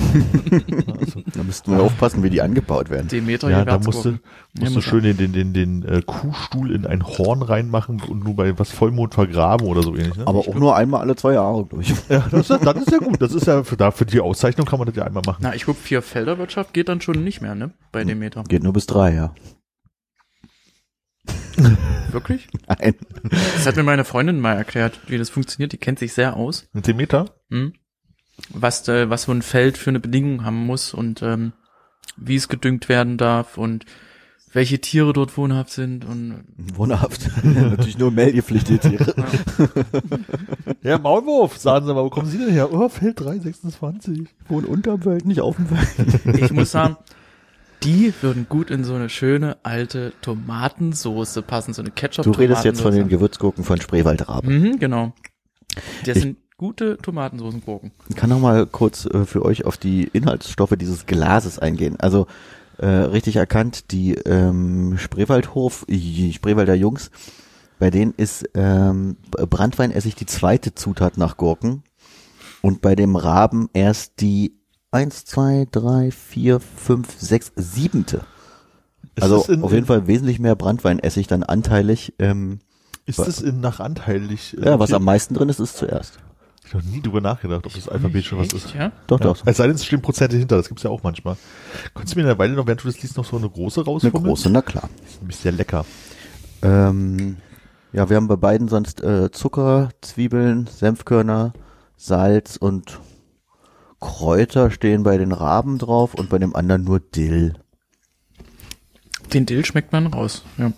Da müssten wir aufpassen, wie die angebaut werden. Demeter Ja, da musst du, musst du muss schön den, den, den, den äh, Kuhstuhl in ein Horn reinmachen und nur bei was Vollmond vergraben oder so ähnlich. Ne? Aber auch nur einmal alle zwei Jahre, glaube ich. ja, das, ist, das ist ja gut. Das ist ja für, da, für die Auszeichnung kann man das ja einmal machen. Na, ich guck, vier Felderwirtschaft geht dann schon nicht mehr, ne? Bei Demeter. Geht nur bis drei, ja. Wirklich? Nein. Das hat mir meine Freundin mal erklärt, wie das funktioniert. Die kennt sich sehr aus. Mit dem Meter? Hm? Was, äh, was so ein Feld für eine Bedingung haben muss und ähm, wie es gedüngt werden darf und welche Tiere dort wohnhaft sind und Wohnhaft. Natürlich nur meldepflichtige Tiere. Ja, Maulwurf, sagen Sie mal, wo kommen Sie denn her? Oh, Feld 326. Wohnen unterm Feld, nicht auf dem Feld. ich muss sagen, die würden gut in so eine schöne alte Tomatensoße passen, so eine ketchup Du redest jetzt von den Gewürzgurken von Spreewaldraben. Mhm, genau. Das Ich- sind gute Tomatensoßengurken. Ich kann noch mal kurz äh, für euch auf die Inhaltsstoffe dieses Glases eingehen. Also äh, richtig erkannt, die ähm, Spreewaldhof, die Spreewalder Jungs, bei denen ist ähm, Brandweinessig die zweite Zutat nach Gurken und bei dem Raben erst die eins, zwei, drei, vier, fünf, sechs, siebente. Ist Also in, auf jeden Fall wesentlich mehr Brandweinessig dann anteilig. Ähm, Ist das in nach anteilig? äh, ja, was am meisten drin ist, ist zuerst. Ich habe noch nie drüber nachgedacht, ob das Alphabet schon was ist. Ja? Doch, Ja. doch. Es sei denn, es stehen Prozente hinter, das gibt's ja auch manchmal. Könntest du mir in der Weile noch, während du das liest, noch so eine große Eine rausfummeln? große, na klar. Ist nämlich sehr lecker. Ähm, ja, wir haben bei beiden sonst äh, Zucker, Zwiebeln, Senfkörner, Salz und Kräuter stehen bei den Raben drauf und bei dem anderen nur Dill. Den Dill schmeckt man raus. Ja.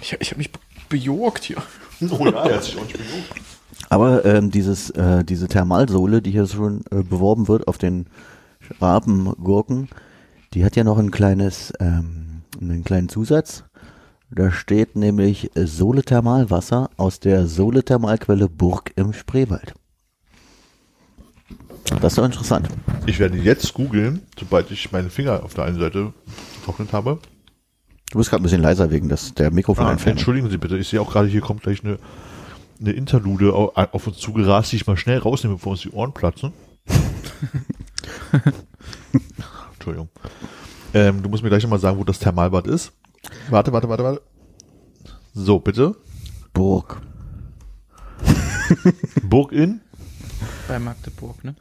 Ich, ich habe mich be- bejoggt hier. Oh ja, er hat sich auch nicht bejuckt. Aber ähm, dieses, äh, diese Thermalsohle, die hier schon äh, beworben wird auf den Rabengurken, die hat ja noch ein kleines, ähm, einen kleinen Zusatz. Da steht nämlich Sohle Thermalwasser aus der Sohle Thermalquelle Burg im Spreewald. Das ist doch interessant. Ich werde jetzt googeln, sobald ich meine Finger auf der einen Seite getrocknet habe. Du bist gerade ein bisschen leiser wegen des, der Ah, Mikrofonentfernung. entschuldigen Sie bitte, ich sehe auch gerade, hier kommt gleich eine, eine Interlude au- auf uns zugerast, die ich mal schnell rausnehme, bevor uns die Ohren platzen. Entschuldigung. Ähm, du musst mir gleich nochmal sagen, wo das Thermalbad ist. Warte, warte, warte, warte. So, bitte. Burg. Burg in. Bei Magdeburg, ne?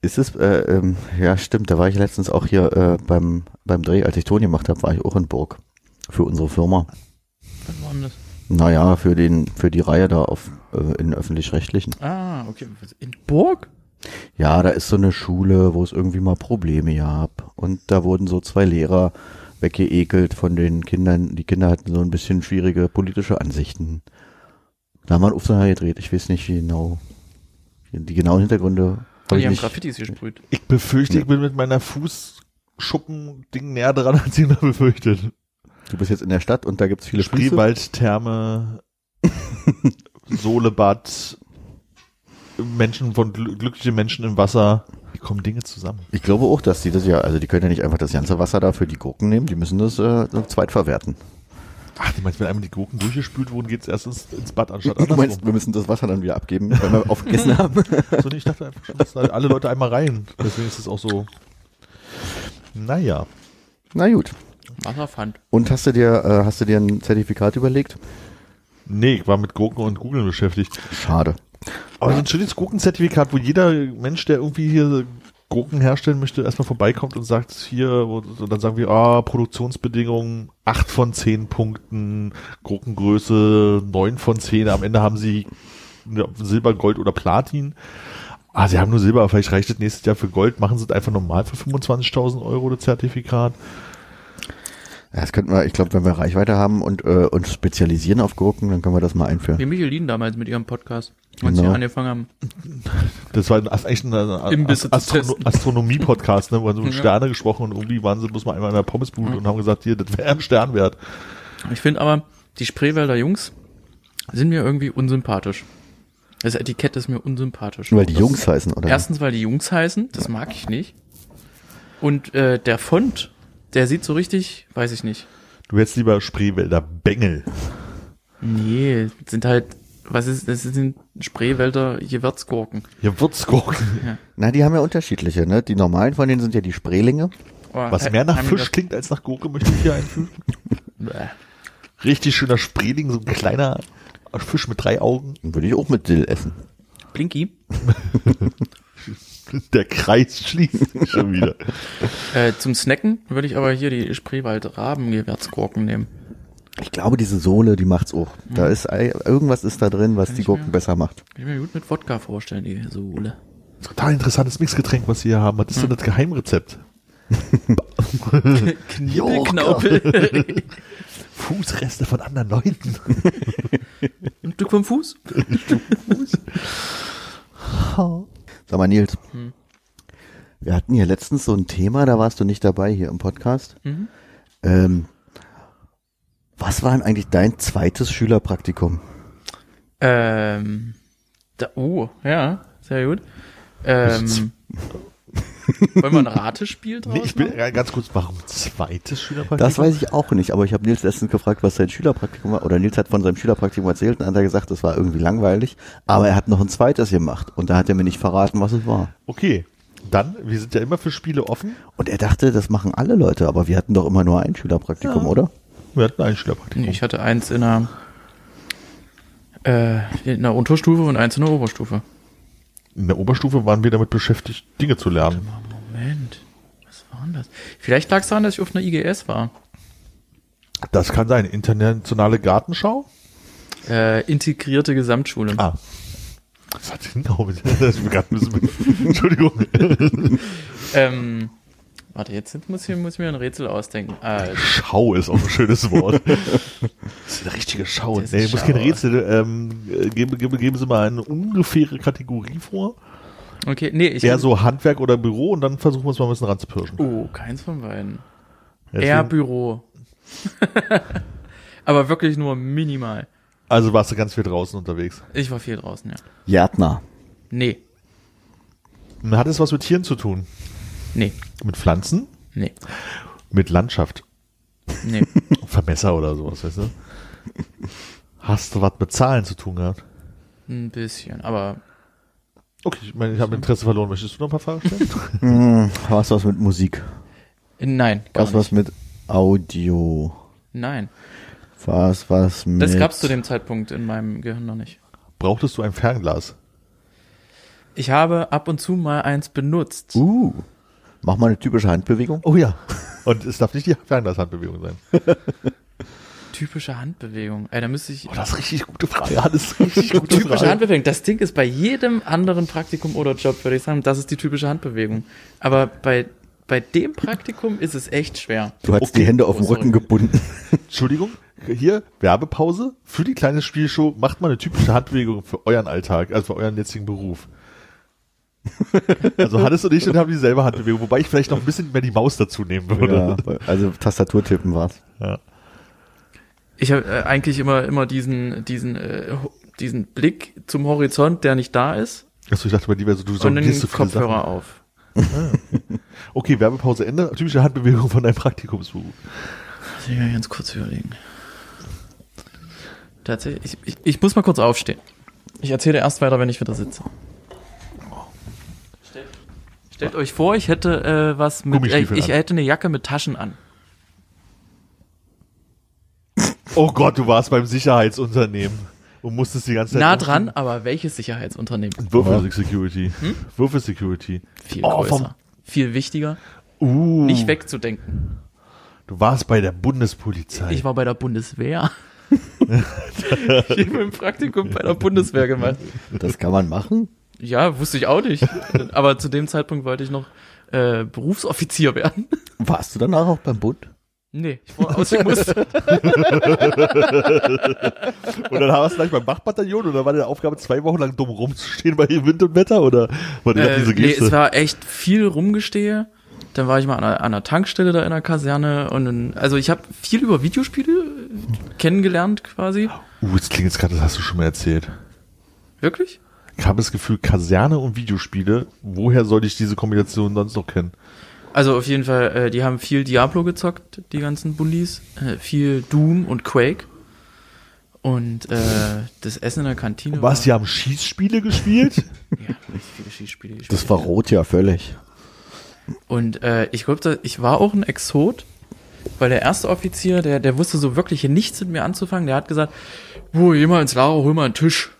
Ist es, äh, ähm, ja stimmt, da war ich letztens auch hier äh, beim, beim Dreh, als ich Ton gemacht habe, war ich auch in Burg. Für unsere Firma. Was war denn das? Naja, für den, für die Reihe da auf, äh, in öffentlich-rechtlichen. Ah, okay. In Burg? Ja, da ist so eine Schule, wo es irgendwie mal Probleme gab. Und da wurden so zwei Lehrer weggeekelt von den Kindern. Die Kinder hatten so ein bisschen schwierige politische Ansichten. Da haben wir einen Aufsatz gedreht. Ich weiß nicht wie genau. Die genauen Hintergründe habe Die ich haben. Graffitis gesprüht. Ich befürchte, ich bin mit meiner Fußschuppen-Ding näher dran, als ich noch befürchtet. Du bist jetzt in der Stadt und da gibt's viele Flüsse. Spreewald, Therme, Solebad, Menschen von gl glückliche Menschen im Wasser. Wie kommen Dinge zusammen? Ich glaube auch, dass die das ja, also die können ja nicht einfach das ganze Wasser da für die Gurken nehmen, die müssen das äh, zweitverwerten. Ach, du meinst, wenn einmal die Gurken durchgespült wurden, geht's erst ins, ins Bad anstatt Du meinst, andersrum? wir müssen das Wasser dann wieder abgeben, wenn wir aufgegessen haben. So, nee, ich dachte einfach schon, dass da alle Leute einmal rein. Deswegen ist es auch so. Naja. Na gut. Wasserpfand. Und hast du dir, äh, hast du dir ein Zertifikat überlegt? Nee, ich war mit Gurken und Googeln beschäftigt. Schade. Aber so ein schönes Gurkenzertifikat, wo jeder Mensch, der irgendwie hier Gurken herstellen möchte, erstmal vorbeikommt und sagt, hier, und dann sagen wir, ah, Produktionsbedingungen, 8 von 10 Punkten, Gurkengröße 9 von 10, am Ende haben sie Silber, Gold oder Platin. Ah, sie haben nur Silber, vielleicht reicht es nächstes Jahr für Gold, machen sie es einfach normal für 25.000 Euro, das Zertifikat. Ja, Das könnten wir, ich glaube, wenn wir Reichweite haben und äh, uns spezialisieren auf Gurken, dann können wir das mal einführen. Wie Michelin damals mit ihrem Podcast, als Genau. sie angefangen haben. Das war ein- eigentlich ein Astrono testen. Astronomie-Podcast, ne, wo haben so Ja. Sterne gesprochen und irgendwie waren sie bloß mal einmal in der Pommesbude und haben gesagt, hier, das wäre ein Stern wert. Ich finde aber, die Spreewälder Jungs sind mir irgendwie unsympathisch. Das Etikett ist mir unsympathisch. Weil die Das- Jungs heißen, oder? Erstens, weil die Jungs heißen, das mag ich nicht. Und äh, der Font, der sieht so richtig, weiß ich nicht. Du hättest lieber Spreewälder Bengel. Nee, sind halt, was ist, das sind Spreewälder Gewürzgurken. Wird's gucken. Na, die haben ja unterschiedliche, ne? Die normalen von denen sind ja die Spreelinge. Oh, Was mehr nach Fisch klingt als nach Gurke, möchte ich hier einfügen. Bäh. Richtig schöner Spreeling, so ein kleiner Fisch mit drei Augen. Den würde ich auch mit Dill essen. Blinky. Der Kreis schließt sich schon wieder. Äh, zum Snacken würde ich aber hier die Spreewald-Raben-Gewürzgurken nehmen. Ich glaube, diese Sohle, die macht's auch. Da ist ei- irgendwas ist da drin, was die ich Gurken mir- besser macht. Kann ich mir gut mit Wodka vorstellen, die Sohle. Total interessantes Mixgetränk, was Sie hier haben. Was ist denn das Geheimrezept? Knibbelknaupel. Fußreste von anderen Leuten. Ein Stück vom Fuß? Sag mal, Nils. Hm. Wir hatten hier letztens so ein Thema, da warst du nicht dabei hier im Podcast. Mhm. Ähm, was war denn eigentlich dein zweites Schülerpraktikum? Ähm, da, oh, ja, sehr gut. Ähm, wollen wir ein Ratespiel draus Nee, ich machen? ja, ganz kurz, warum zweites Schülerpraktikum? Das weiß ich auch nicht, aber ich habe Nils letztens gefragt, was sein Schülerpraktikum war. Oder Nils hat von seinem Schülerpraktikum erzählt und dann hat er gesagt, das war irgendwie langweilig. Aber er hat noch ein zweites gemacht und da hat er mir nicht verraten, was es war. Okay, dann, wir sind ja immer für Spiele offen. Und er dachte, das machen alle Leute, aber wir hatten doch immer nur ein Schülerpraktikum, Ja. oder? Wir hatten ein Schülerpraktikum. Nee, ich hatte eins in einer, äh, in einer Unterstufe und eins in der Oberstufe. In der Oberstufe waren wir damit beschäftigt, Dinge zu lernen. Moment, was war denn das? Vielleicht lag es daran, dass ich auf einer IGS war. Das kann sein. Internationale Gartenschau? Äh, integrierte Gesamtschule. Ah. Was hat denn genau Entschuldigung. Ähm, warte, jetzt muss ich, muss ich mir ein Rätsel ausdenken. Äh, Schau ist auch ein schönes Wort. Das ist eine richtige Schau. Nee, muss kein. Rätsel. Ähm, äh, geben, geben, geben Sie mal eine ungefähre Kategorie vor. okay, nee, ich. Eher so Handwerk oder Büro und dann versuchen wir es mal ein bisschen ranzupirschen. Oh, keins von beiden. Deswegen- Eher Büro. Aber wirklich nur minimal. also warst du ganz viel draußen unterwegs. Ich war viel draußen, ja. Gärtner. Nee, Hat es was mit Tieren zu tun? nee, Mit Pflanzen? nee, Mit Landschaft? nee. Vermesser oder sowas, weißt du? Hast du was mit Zahlen zu tun gehabt? Ein bisschen, aber Okay, ich meine, ich habe Interesse verloren. Möchtest du noch ein paar Fragen stellen? Hm, was was mit Musik? nein, gar Was was nicht. mit Audio? Nein, Was was mit... das gab's zu dem Zeitpunkt in meinem Gehirn noch nicht. Brauchtest du ein Fernglas? Ich habe ab und zu mal eins benutzt. Uh, mach mal eine typische Handbewegung. Oh ja. Und es darf nicht die Fernglashandbewegung sein. Typische Handbewegung. Ey, da müsste ich. Oh, das ist richtig gute Frage. Ja, das ist richtig gute Typische Frage. Handbewegung. Das Ding ist bei jedem anderen Praktikum oder Job, würde ich sagen, das ist die typische Handbewegung. Aber bei, bei dem Praktikum ist es echt schwer. Du hast Okay. die Hände auf dem Oh, sorry. Rücken gebunden. Entschuldigung, hier, Werbepause. Für die kleine Spielshow macht mal eine typische Handbewegung für euren Alltag, also für euren jetzigen Beruf. Also Hannes und ich und haben dieselbe Handbewegung, wobei ich vielleicht noch ein bisschen mehr die Maus dazu nehmen würde. Ja, also Tastaturtippen war's. Ja. Ich habe äh, eigentlich immer, immer diesen, diesen, äh, diesen Blick zum Horizont, der nicht da ist, Achso, ich dachte bei dir wäre so, du sondierst so viele Kopfhörer Sachen. auf. Okay, Werbepause Ende. Typische Handbewegung von deinem Praktikumsberuf. Muss ich mal ganz kurz überlegen. Tatsächlich, ich, ich, ich muss mal kurz aufstehen. Ich erzähle erst weiter, wenn ich wieder sitze. Stellt, euch vor, ich hätte äh, was mit, äh, ich an. hätte eine Jacke mit Taschen an. Oh Gott, du warst beim Sicherheitsunternehmen und musstest die ganze Zeit Nah dran, aber welches Sicherheitsunternehmen? Würfel Security. Hm? Würfel Security. Viel Oh, größer. Viel wichtiger. Uh, Nicht wegzudenken. Du warst bei der Bundespolizei. Ich war bei der Bundeswehr. ich habe ein Praktikum bei der Bundeswehr gemacht. Das kann man machen? Ja, wusste ich auch nicht. Aber zu dem Zeitpunkt wollte ich noch äh, Berufsoffizier werden. Warst du danach auch beim Bund? Nee, ich war ausgemustert. und dann warst du gleich beim Bachbataillon oder war deine Aufgabe, zwei Wochen lang dumm rumzustehen bei Wind und Wetter oder war die äh, diese nee, Geste? es war echt viel rumgestehe. Dann war ich mal an einer, an einer Tankstelle da in der Kaserne und dann, also ich habe viel über Videospiele kennengelernt quasi. uh, jetzt klingt jetzt gerade, das hast du schon mal erzählt. Wirklich? Ich habe das Gefühl, Kaserne und Videospiele, woher soll ich diese Kombination sonst noch kennen? Also auf jeden Fall, äh, die haben viel Diablo gezockt, die ganzen Bundis. Äh, viel Doom und Quake. Und äh, das Essen in der Kantine Was, die haben Schießspiele gespielt? Ja, richtig viele Schießspiele gespielt. Das verrot ja völlig. Und äh, ich glaube, ich war auch ein Exot, weil der erste Offizier, der, der wusste so wirklich hier nichts mit mir anzufangen. Der hat gesagt, wo, geh mal ins Lager, hol mal einen Tisch.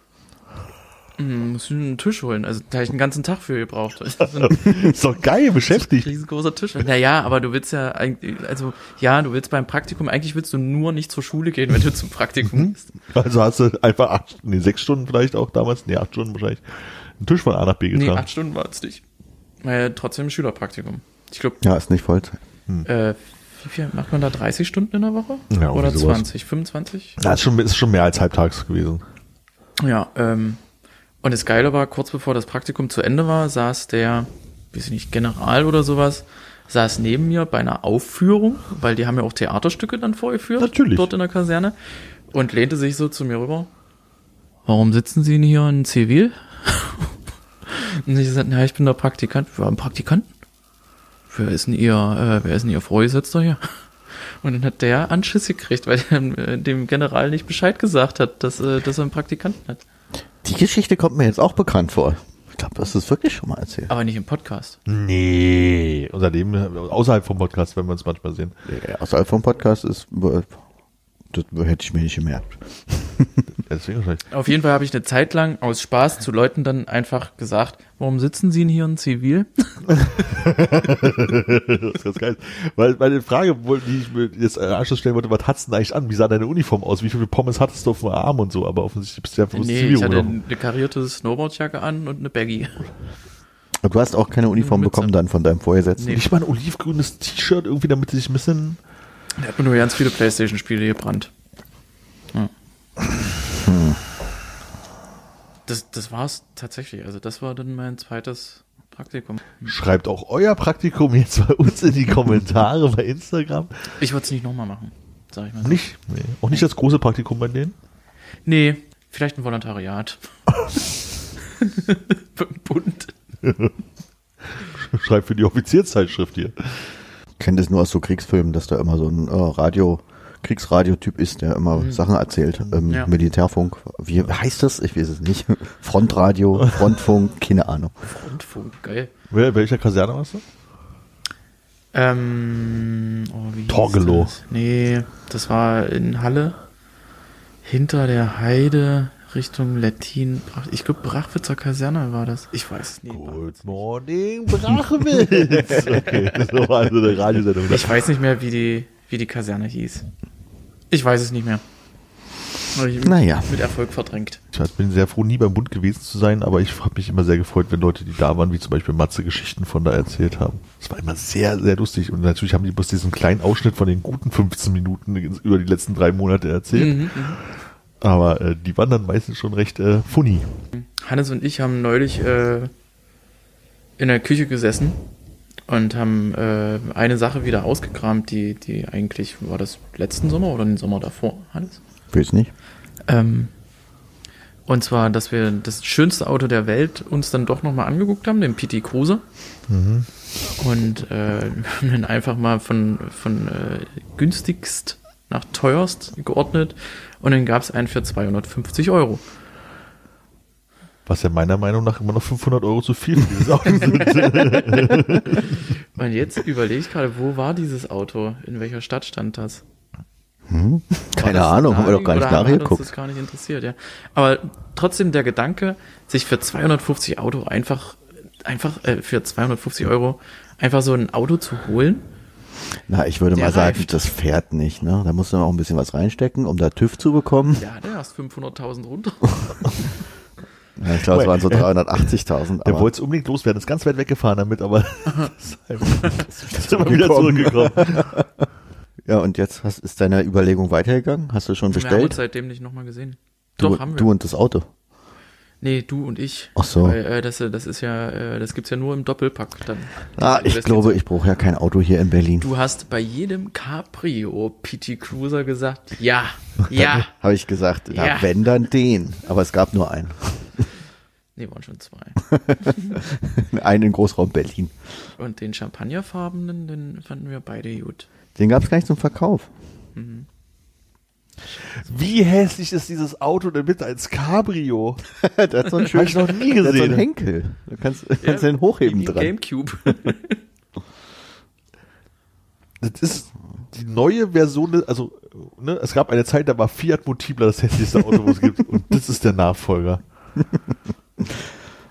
Hm, muss ich einen Tisch holen. Also da habe ich einen ganzen Tag für gebraucht. Ist doch geil, beschäftigt. riesengroßer Tisch. Naja, aber du willst ja eigentlich, also ja, du willst beim Praktikum, eigentlich willst du nur nicht zur Schule gehen, wenn du zum Praktikum bist. Also hast du einfach acht, nee, sechs Stunden vielleicht auch damals, nee, acht Stunden wahrscheinlich, einen Tisch von A nach B Nee, getragen. acht Stunden war es nicht. Äh, trotzdem Schülerpraktikum. Ich glaube, Ja, ist nicht Vollzeit. äh, wie viel macht man da? 30 Stunden in der Woche? Ja, Oder irgendwie sowas. 20, 25? Das ist schon, ist schon mehr als halbtags gewesen. Ja, ähm, und das Geile war, kurz bevor das Praktikum zu Ende war, saß der, weiß ich nicht, General oder sowas, saß neben mir bei einer Aufführung, weil die haben ja auch Theaterstücke dann vorgeführt. Natürlich. Dort in der Kaserne. Und lehnte sich so zu mir rüber. Warum sitzen Sie denn hier in Zivil? und ich sagte, ja, ich bin der Praktikant. Wir haben Praktikanten. Wer ist denn Ihr, äh, wer ist denn Ihr Vorgesetzter hier? Und dann hat der Anschiss gekriegt, weil er dem General nicht Bescheid gesagt hat, dass, äh, dass er einen Praktikanten hat. Die Geschichte kommt mir jetzt auch bekannt vor. Ich glaube, das ist wirklich schon mal erzählt. Aber nicht im Podcast. Nee. Unser Leben außerhalb vom Podcast, wenn wir uns manchmal sehen. Ja, Außerhalb vom Podcast ist, äh, das hätte ich mir nicht gemerkt. Auf jeden Fall habe ich eine Zeit lang aus Spaß zu Leuten dann einfach gesagt, warum sitzen Sie denn hier in Zivil? das ist ganz geil. Weil meine Frage, die ich mir jetzt im Anschluss stellen wollte, was hattest du denn eigentlich an? Wie sah deine Uniform aus? Wie viele Pommes hattest du auf dem Arm und so? Aber offensichtlich bist du ja nee, Zivil ich hatte oder? eine karierte Snowboardjacke an und eine Baggy. Und du hast auch keine Uniform bekommen dann von deinem Vorgesetzten. Nee. Nicht mal ein olivgrünes T-Shirt irgendwie, damit sie sich ein bisschen... Der hat mir nur ganz viele Playstation-Spiele gebrannt. Ja. Das, das war's tatsächlich. Also das war dann mein zweites Praktikum. Schreibt auch euer Praktikum jetzt bei uns in die Kommentare bei Instagram. Ich würde es nicht nochmal machen, sag ich mal. so. Nicht? Nee. Auch nicht das große Praktikum bei denen? Nee, vielleicht ein Volontariat. Beim Bund. Schreibt für die Offizierszeitschrift hier. Ich kenne das nur aus so Kriegsfilmen, dass da immer so ein äh, Radio, Kriegsradiotyp ist, der immer Sachen erzählt. Ähm, Ja. Militärfunk. Wie heißt das? Ich weiß es nicht. Frontradio, Frontfunk, keine Ahnung. Rundfunk, geil. Wer, welcher Kaserne warst du? Ähm, oh, wie hieß Torgelow. Das? Nee, das war in Halle. Hinter der Heide Richtung Lettin. Ich glaube, Brachwitzer Kaserne war das. Ich weiß es nicht. Good morning, Brachewitz. okay, das war also eine Radiosendung. Ich weiß nicht mehr, wie die, wie die Kaserne hieß. Ich weiß es nicht mehr. Ich Naja. Mit Erfolg verdrängt. Ich bin sehr froh, nie beim Bund gewesen zu sein, aber ich habe mich immer sehr gefreut, wenn Leute, die da waren, wie zum Beispiel Matze, Geschichten von da erzählt haben. Das war immer sehr, sehr lustig. Und natürlich haben die bloß diesen kleinen Ausschnitt von den guten 15 Minuten über die letzten drei Monate erzählt. Mhm, Aber äh, die waren dann meistens schon recht äh, funny. Hannes und ich haben neulich äh, in der Küche gesessen und haben äh, eine Sache wieder ausgekramt, die, die eigentlich, war das letzten Sommer oder den Sommer davor, Hannes? Weiß nicht. Ähm, und zwar, dass wir das schönste Auto der Welt uns dann doch nochmal angeguckt haben, den PT Cruiser. Und äh, haben dann einfach mal von, von äh, günstigst nach teuerst geordnet. Und dann gab es einen für 250 Euro. Was ja meiner Meinung nach immer noch 500 Euro zu viel für dieses Auto sind. Und jetzt überlege ich gerade, wo war dieses Auto? In welcher Stadt stand das? Hm? Keine das Ahnung, haben wir doch gar nicht Hat uns nachgeguckt. das gar nicht interessiert, ja. Aber trotzdem der Gedanke, sich für 250 Auto einfach, einfach äh, für 250 Euro einfach so ein Auto zu holen. Na, ich würde Der mal sagen, reift. das fährt nicht, ne? Da musst du noch ein bisschen was reinstecken, um da TÜV zu bekommen. Der hatte erst 500.000 runter. Ja, ich glaube, es waren so 380.000. Der aber- wollte es unbedingt loswerden, ist ganz weit weggefahren damit, aber ist einfach- ist immer wieder zurückgekommen. Ja, und jetzt hast, ist deine Überlegung weitergegangen? Hast du schon Wir haben uns bestellt? seitdem nicht nochmal gesehen. Du, Doch, haben wir. du und das Auto. Nee, du und ich. Ach so. Weil, äh, das, das ist ja, äh, das gibt's ja nur im Doppelpack dann. Ah, ich glaube, ich brauche ja kein Auto hier in Berlin. Du hast bei jedem Cabrio PT Cruiser gesagt, ja, ja. Habe ich gesagt, na, Ja. wenn dann den. Aber es gab nur einen. Nee, waren schon zwei. Einen in Großraum Berlin. Und den champagnerfarbenen, den fanden wir beide gut. Den gab es gar nicht zum Verkauf. Wie hässlich ist dieses Auto denn bitte als Cabrio? der hat so einen Hab ich noch nie der hat so einen gesehen. Henkel. Du kannst, kannst den hochheben Wie ein dran. Gamecube. Das ist die neue Version, des- also ne, es gab eine Zeit, da war Fiat Multipla das hässlichste Auto, was es gibt. Und das ist der Nachfolger.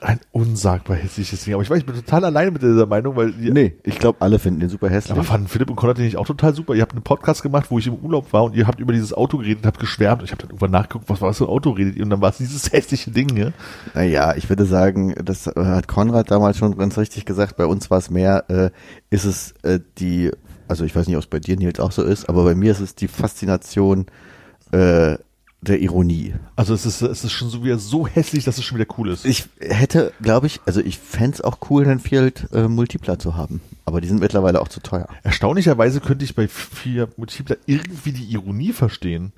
Ein unsagbar hässliches Ding. Aber ich weiß, ich bin total alleine mit dieser Meinung, weil Nee, ich glaube, alle finden den super hässlich. aber fanden Philipp und Konrad den nicht auch total super. Ihr habt einen Podcast gemacht, wo ich im Urlaub war und ihr habt über dieses Auto geredet, habt geschwärmt. Und ich habe dann irgendwann nachgeguckt, was war das für ein Auto redet ihr? Und dann war es dieses hässliche Ding, ja. Naja, ich würde sagen, das äh, hat Konrad damals schon ganz richtig gesagt. Bei uns war es mehr, äh, ist es äh, die, also ich weiß nicht, ob es bei dir, Nils, auch so ist, aber bei mir ist es die Faszination äh, der Ironie. Also es ist, es ist schon so wieder so hässlich, dass es schon wieder cool ist. Ich hätte, glaube ich, also ich fänd's auch cool, einen Fiat äh, Multipla zu haben. Aber die sind mittlerweile auch zu teuer. Erstaunlicherweise könnte ich bei Fiat Multipla irgendwie die Ironie verstehen.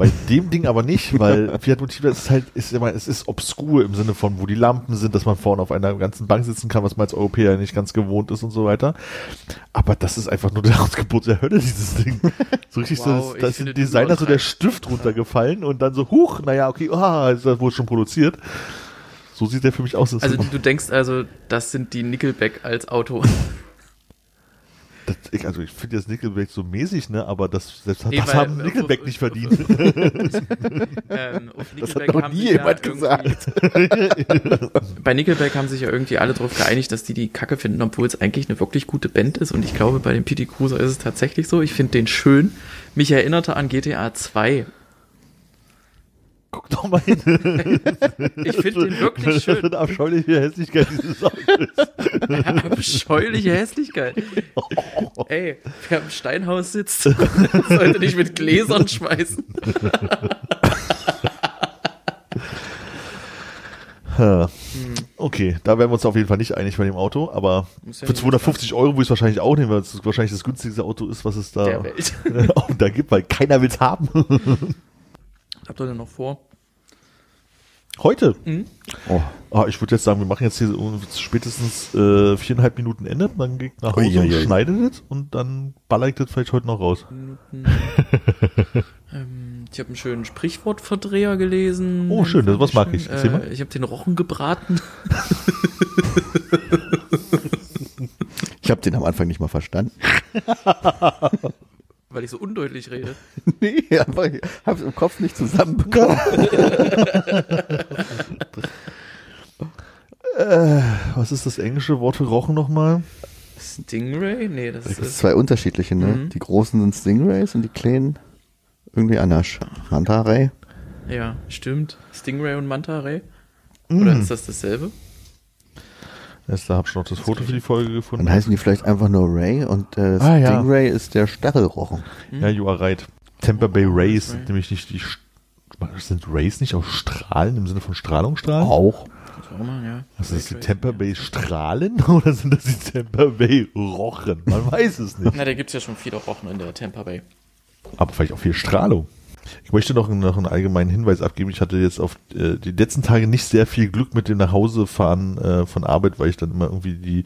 Bei dem Ding aber nicht, weil Fiat Multipla ist halt, ist immer, es ist obskur im Sinne von, wo die Lampen sind, dass man vorne auf einer ganzen Bank sitzen kann, was man als Europäer nicht ganz gewohnt ist und so weiter. Aber das ist einfach nur der Ausgebot der Hölle, dieses Ding. So richtig Wow, so, da ist dem Designer so der. Stift runtergefallen und dann so, huch, naja, okay, ah, ist das wohl schon produziert. So sieht der für mich aus. Also du denkst also, das sind die Nickelback als Auto. Das, ich, also ich finde jetzt Nickelback so mäßig, ne? Aber das, selbst Nee, das weil- haben äh, Nickelback äh, nicht verdient. ähm, auf Das hat noch nie ja jemand irgendwie- gesagt. Bei Nickelback haben sich ja irgendwie alle darauf geeinigt, dass die die Kacke finden, obwohl es eigentlich eine wirklich gute Band ist. Und ich glaube, bei dem PT Cruiser ist es tatsächlich so. Ich finde den schön. Mich erinnerte an GTA 2. Guck doch mal hin. Ich finde den wirklich Das ist schön. eine abscheuliche Hässlichkeit dieses Autos. Abscheuliche Hässlichkeit. Ey, wer im Steinhaus sitzt, sollte nicht mit Gläsern schmeißen. Okay, da wären wir uns auf jeden Fall nicht einig bei dem Auto, aber ja für nicht 250 Euro würde ich es wahrscheinlich auch nehmen, weil es wahrscheinlich das günstigste Auto ist, was es da Der Welt. auch da gibt, weil keiner will es haben. Habt ihr denn noch vor? Heute. Oh. Ah, ich würde jetzt sagen, wir machen jetzt hier spätestens äh, viereinhalb Minuten Ende, dann geht nach Hause und Uiuiui. schneidet es und dann baller ich das vielleicht heute noch raus. Ähm, ich habe einen schönen Sprichwortverdreher gelesen. Oh, schön, das- was mag ich. Schön. Erzähl Äh, ich habe den Rochen gebraten. Ich habe den am Anfang nicht mal verstanden. weil ich so undeutlich rede. nee, einfach, ich hab's im Kopf nicht zusammenbekommen. Äh, was ist das englische Wort für Rochen nochmal? Stingray? Nee, das Das ist ist. zwei unterschiedliche, ne? Mhm. Die großen sind Stingrays und die kleinen irgendwie anders. Manta Ray. Ja, stimmt. Stingray und Manta Ray? Oder Mhm. ist das dasselbe? Da hab ich noch das Foto für die Folge gefunden. Dann heißen die vielleicht einfach nur Ray und äh, Ah, ja. Stingray ist der Stachelrochen. Ja, you are right. Tampa Bay Oh, Rays Ray. sind nämlich nicht die. St- Sind Rays nicht auch Strahlen im Sinne von Strahlungsstrahlen? Auch. Schau mal, ja. Also ist die Tampa Bay Strahlen oder sind das die Tampa Bay Rochen? Man weiß es ja. nicht. Na, da gibt's ja schon viele Rochen in der Tampa Bay. Aber vielleicht auch viel Strahlung. Ich möchte noch, noch einen allgemeinen Hinweis abgeben. Ich hatte jetzt auf äh, die letzten Tage nicht sehr viel Glück mit dem Nachhausefahren äh, von Arbeit, weil ich dann immer irgendwie die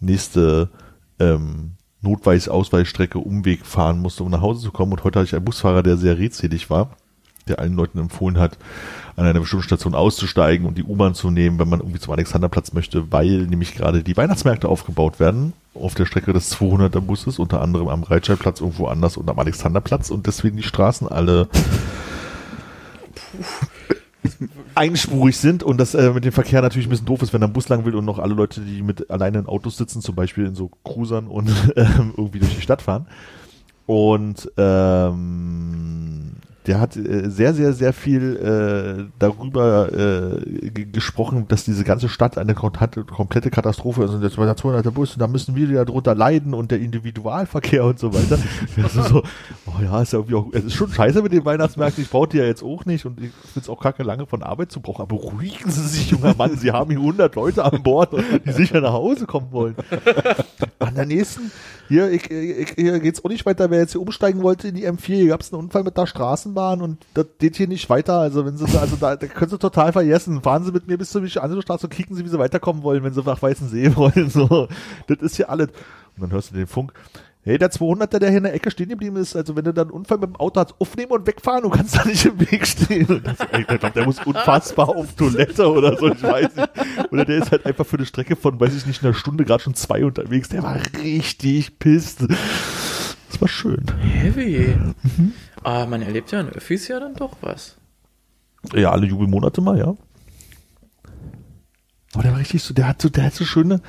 nächste ähm, Notweis-Ausweichstrecke Umweg fahren musste, um nach Hause zu kommen. Und heute hatte ich einen Busfahrer, der sehr redselig war, der allen Leuten empfohlen hat, an einer bestimmten Station auszusteigen und die U-Bahn zu nehmen, wenn man irgendwie zum Alexanderplatz möchte, weil nämlich gerade die Weihnachtsmärkte aufgebaut werden auf der Strecke des 200er Busses, unter anderem am Breitscheidplatz, irgendwo anders und am Alexanderplatz und deswegen die Straßen alle einspurig sind und das äh, mit dem Verkehr natürlich ein bisschen doof ist, wenn ein Bus lang will und noch alle Leute, die mit alleine in Autos sitzen, zum Beispiel in so Cruisern und ähm, irgendwie durch die Stadt fahren. Und ähm, der hat äh, sehr, sehr, sehr viel äh, darüber äh, gesprochen, dass diese ganze Stadt eine komplette Katastrophe ist und jetzt der 200er Bus und da müssen wir ja drunter leiden und der Individualverkehr und so weiter. Ist so, oh ja, ist ja irgendwie auch, es ist schon scheiße mit den Weihnachtsmärkten, ich brauche die ja jetzt auch nicht und ich finde es auch kacke lange von Arbeit zu brauchen, aber beruhigen Sie sich, junger Mann, Sie haben hier 100 Leute an Bord, die sicher nach Hause kommen wollen. An der nächsten, hier, ich, ich, hier geht's auch nicht weiter. Wer jetzt hier umsteigen wollte in die M4, hier gab's einen Unfall mit der Straßenbahn und das geht hier nicht weiter. Also wenn Sie, also da, da können Sie total vergessen. Fahren Sie mit mir bis zur andere Straße und kicken Sie, wie Sie weiterkommen wollen, wenn Sie nach Weißensee wollen. So, das ist hier alles. Und dann hörst du den Funk. Hey, der 200er, der hier in der Ecke stehen geblieben ist, also wenn du dann einen Unfall mit dem Auto hast, aufnehmen und wegfahren, du kannst da nicht im Weg stehen. Und das, ich glaub, der muss unfassbar auf Toilette oder so, ich weiß nicht. Oder der ist halt einfach für eine Strecke von, weiß ich nicht, einer Stunde gerade schon zwei unterwegs. Der war richtig pisst. Das war schön. Heavy. Aber man erlebt ja in Öffis ja dann doch was. Ja, alle Jubelmonate mal, ja. Aber der war richtig so, der hat so, der hat so schöne,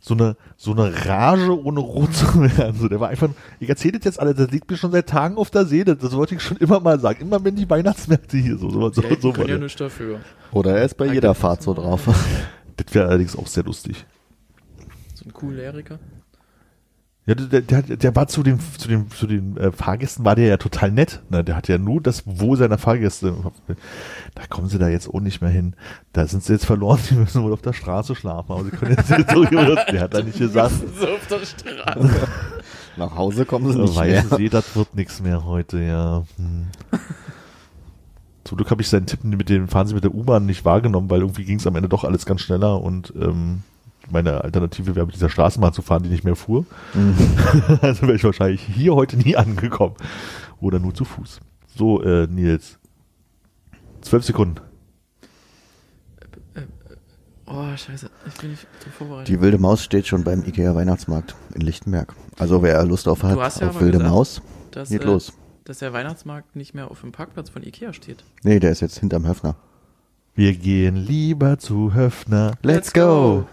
so eine, so eine Rage ohne rot zu werden. So, der war einfach, ich erzähle das jetzt alle, das liegt mir schon seit Tagen auf der Seele. Das wollte ich schon immer mal sagen. Immer wenn die Weihnachtsmärkte hier so, so, so, Ja, so ja nichts dafür. Oder er ist bei jeder Fahrt so drauf. Das wäre allerdings auch sehr lustig. So ein Choleriker. Ja, der, der, der war zu den, zu den, zu den äh, Fahrgästen war der ja total nett. Ne? Der hat ja nur das Wohl seiner Fahrgäste. Da kommen sie da jetzt auch nicht mehr hin. Da sind sie jetzt verloren, die müssen wohl auf der Straße schlafen. Aber sie können jetzt nicht so, der hat da nicht gesagt. So auf der Straße. Nach Hause kommen sie nicht mehr. Weißen See, das wird nichts mehr heute, ja. Hm. Zum Glück habe ich seinen Tipp mit dem Fahren Sie mit der U-Bahn nicht wahrgenommen, weil irgendwie ging es am Ende doch alles ganz schneller und ähm, meine Alternative wäre mit dieser Straßenbahn zu fahren, die nicht mehr fuhr. also wäre ich wahrscheinlich hier heute nie angekommen. Oder nur zu Fuß. So, äh, Nils. Zwölf Sekunden. Oh, scheiße. Ich bin nicht so vorbereitet. Die wilde Maus steht schon beim Ikea Weihnachtsmarkt in Lichtenberg. Also wer Lust auf hat, ja auf wilde gesagt, Maus, dass, geht äh, los. dass der Weihnachtsmarkt nicht mehr auf dem Parkplatz von Ikea steht. Nee, der ist jetzt hinterm Höfner. Wir gehen lieber zu Höfner. Let's go!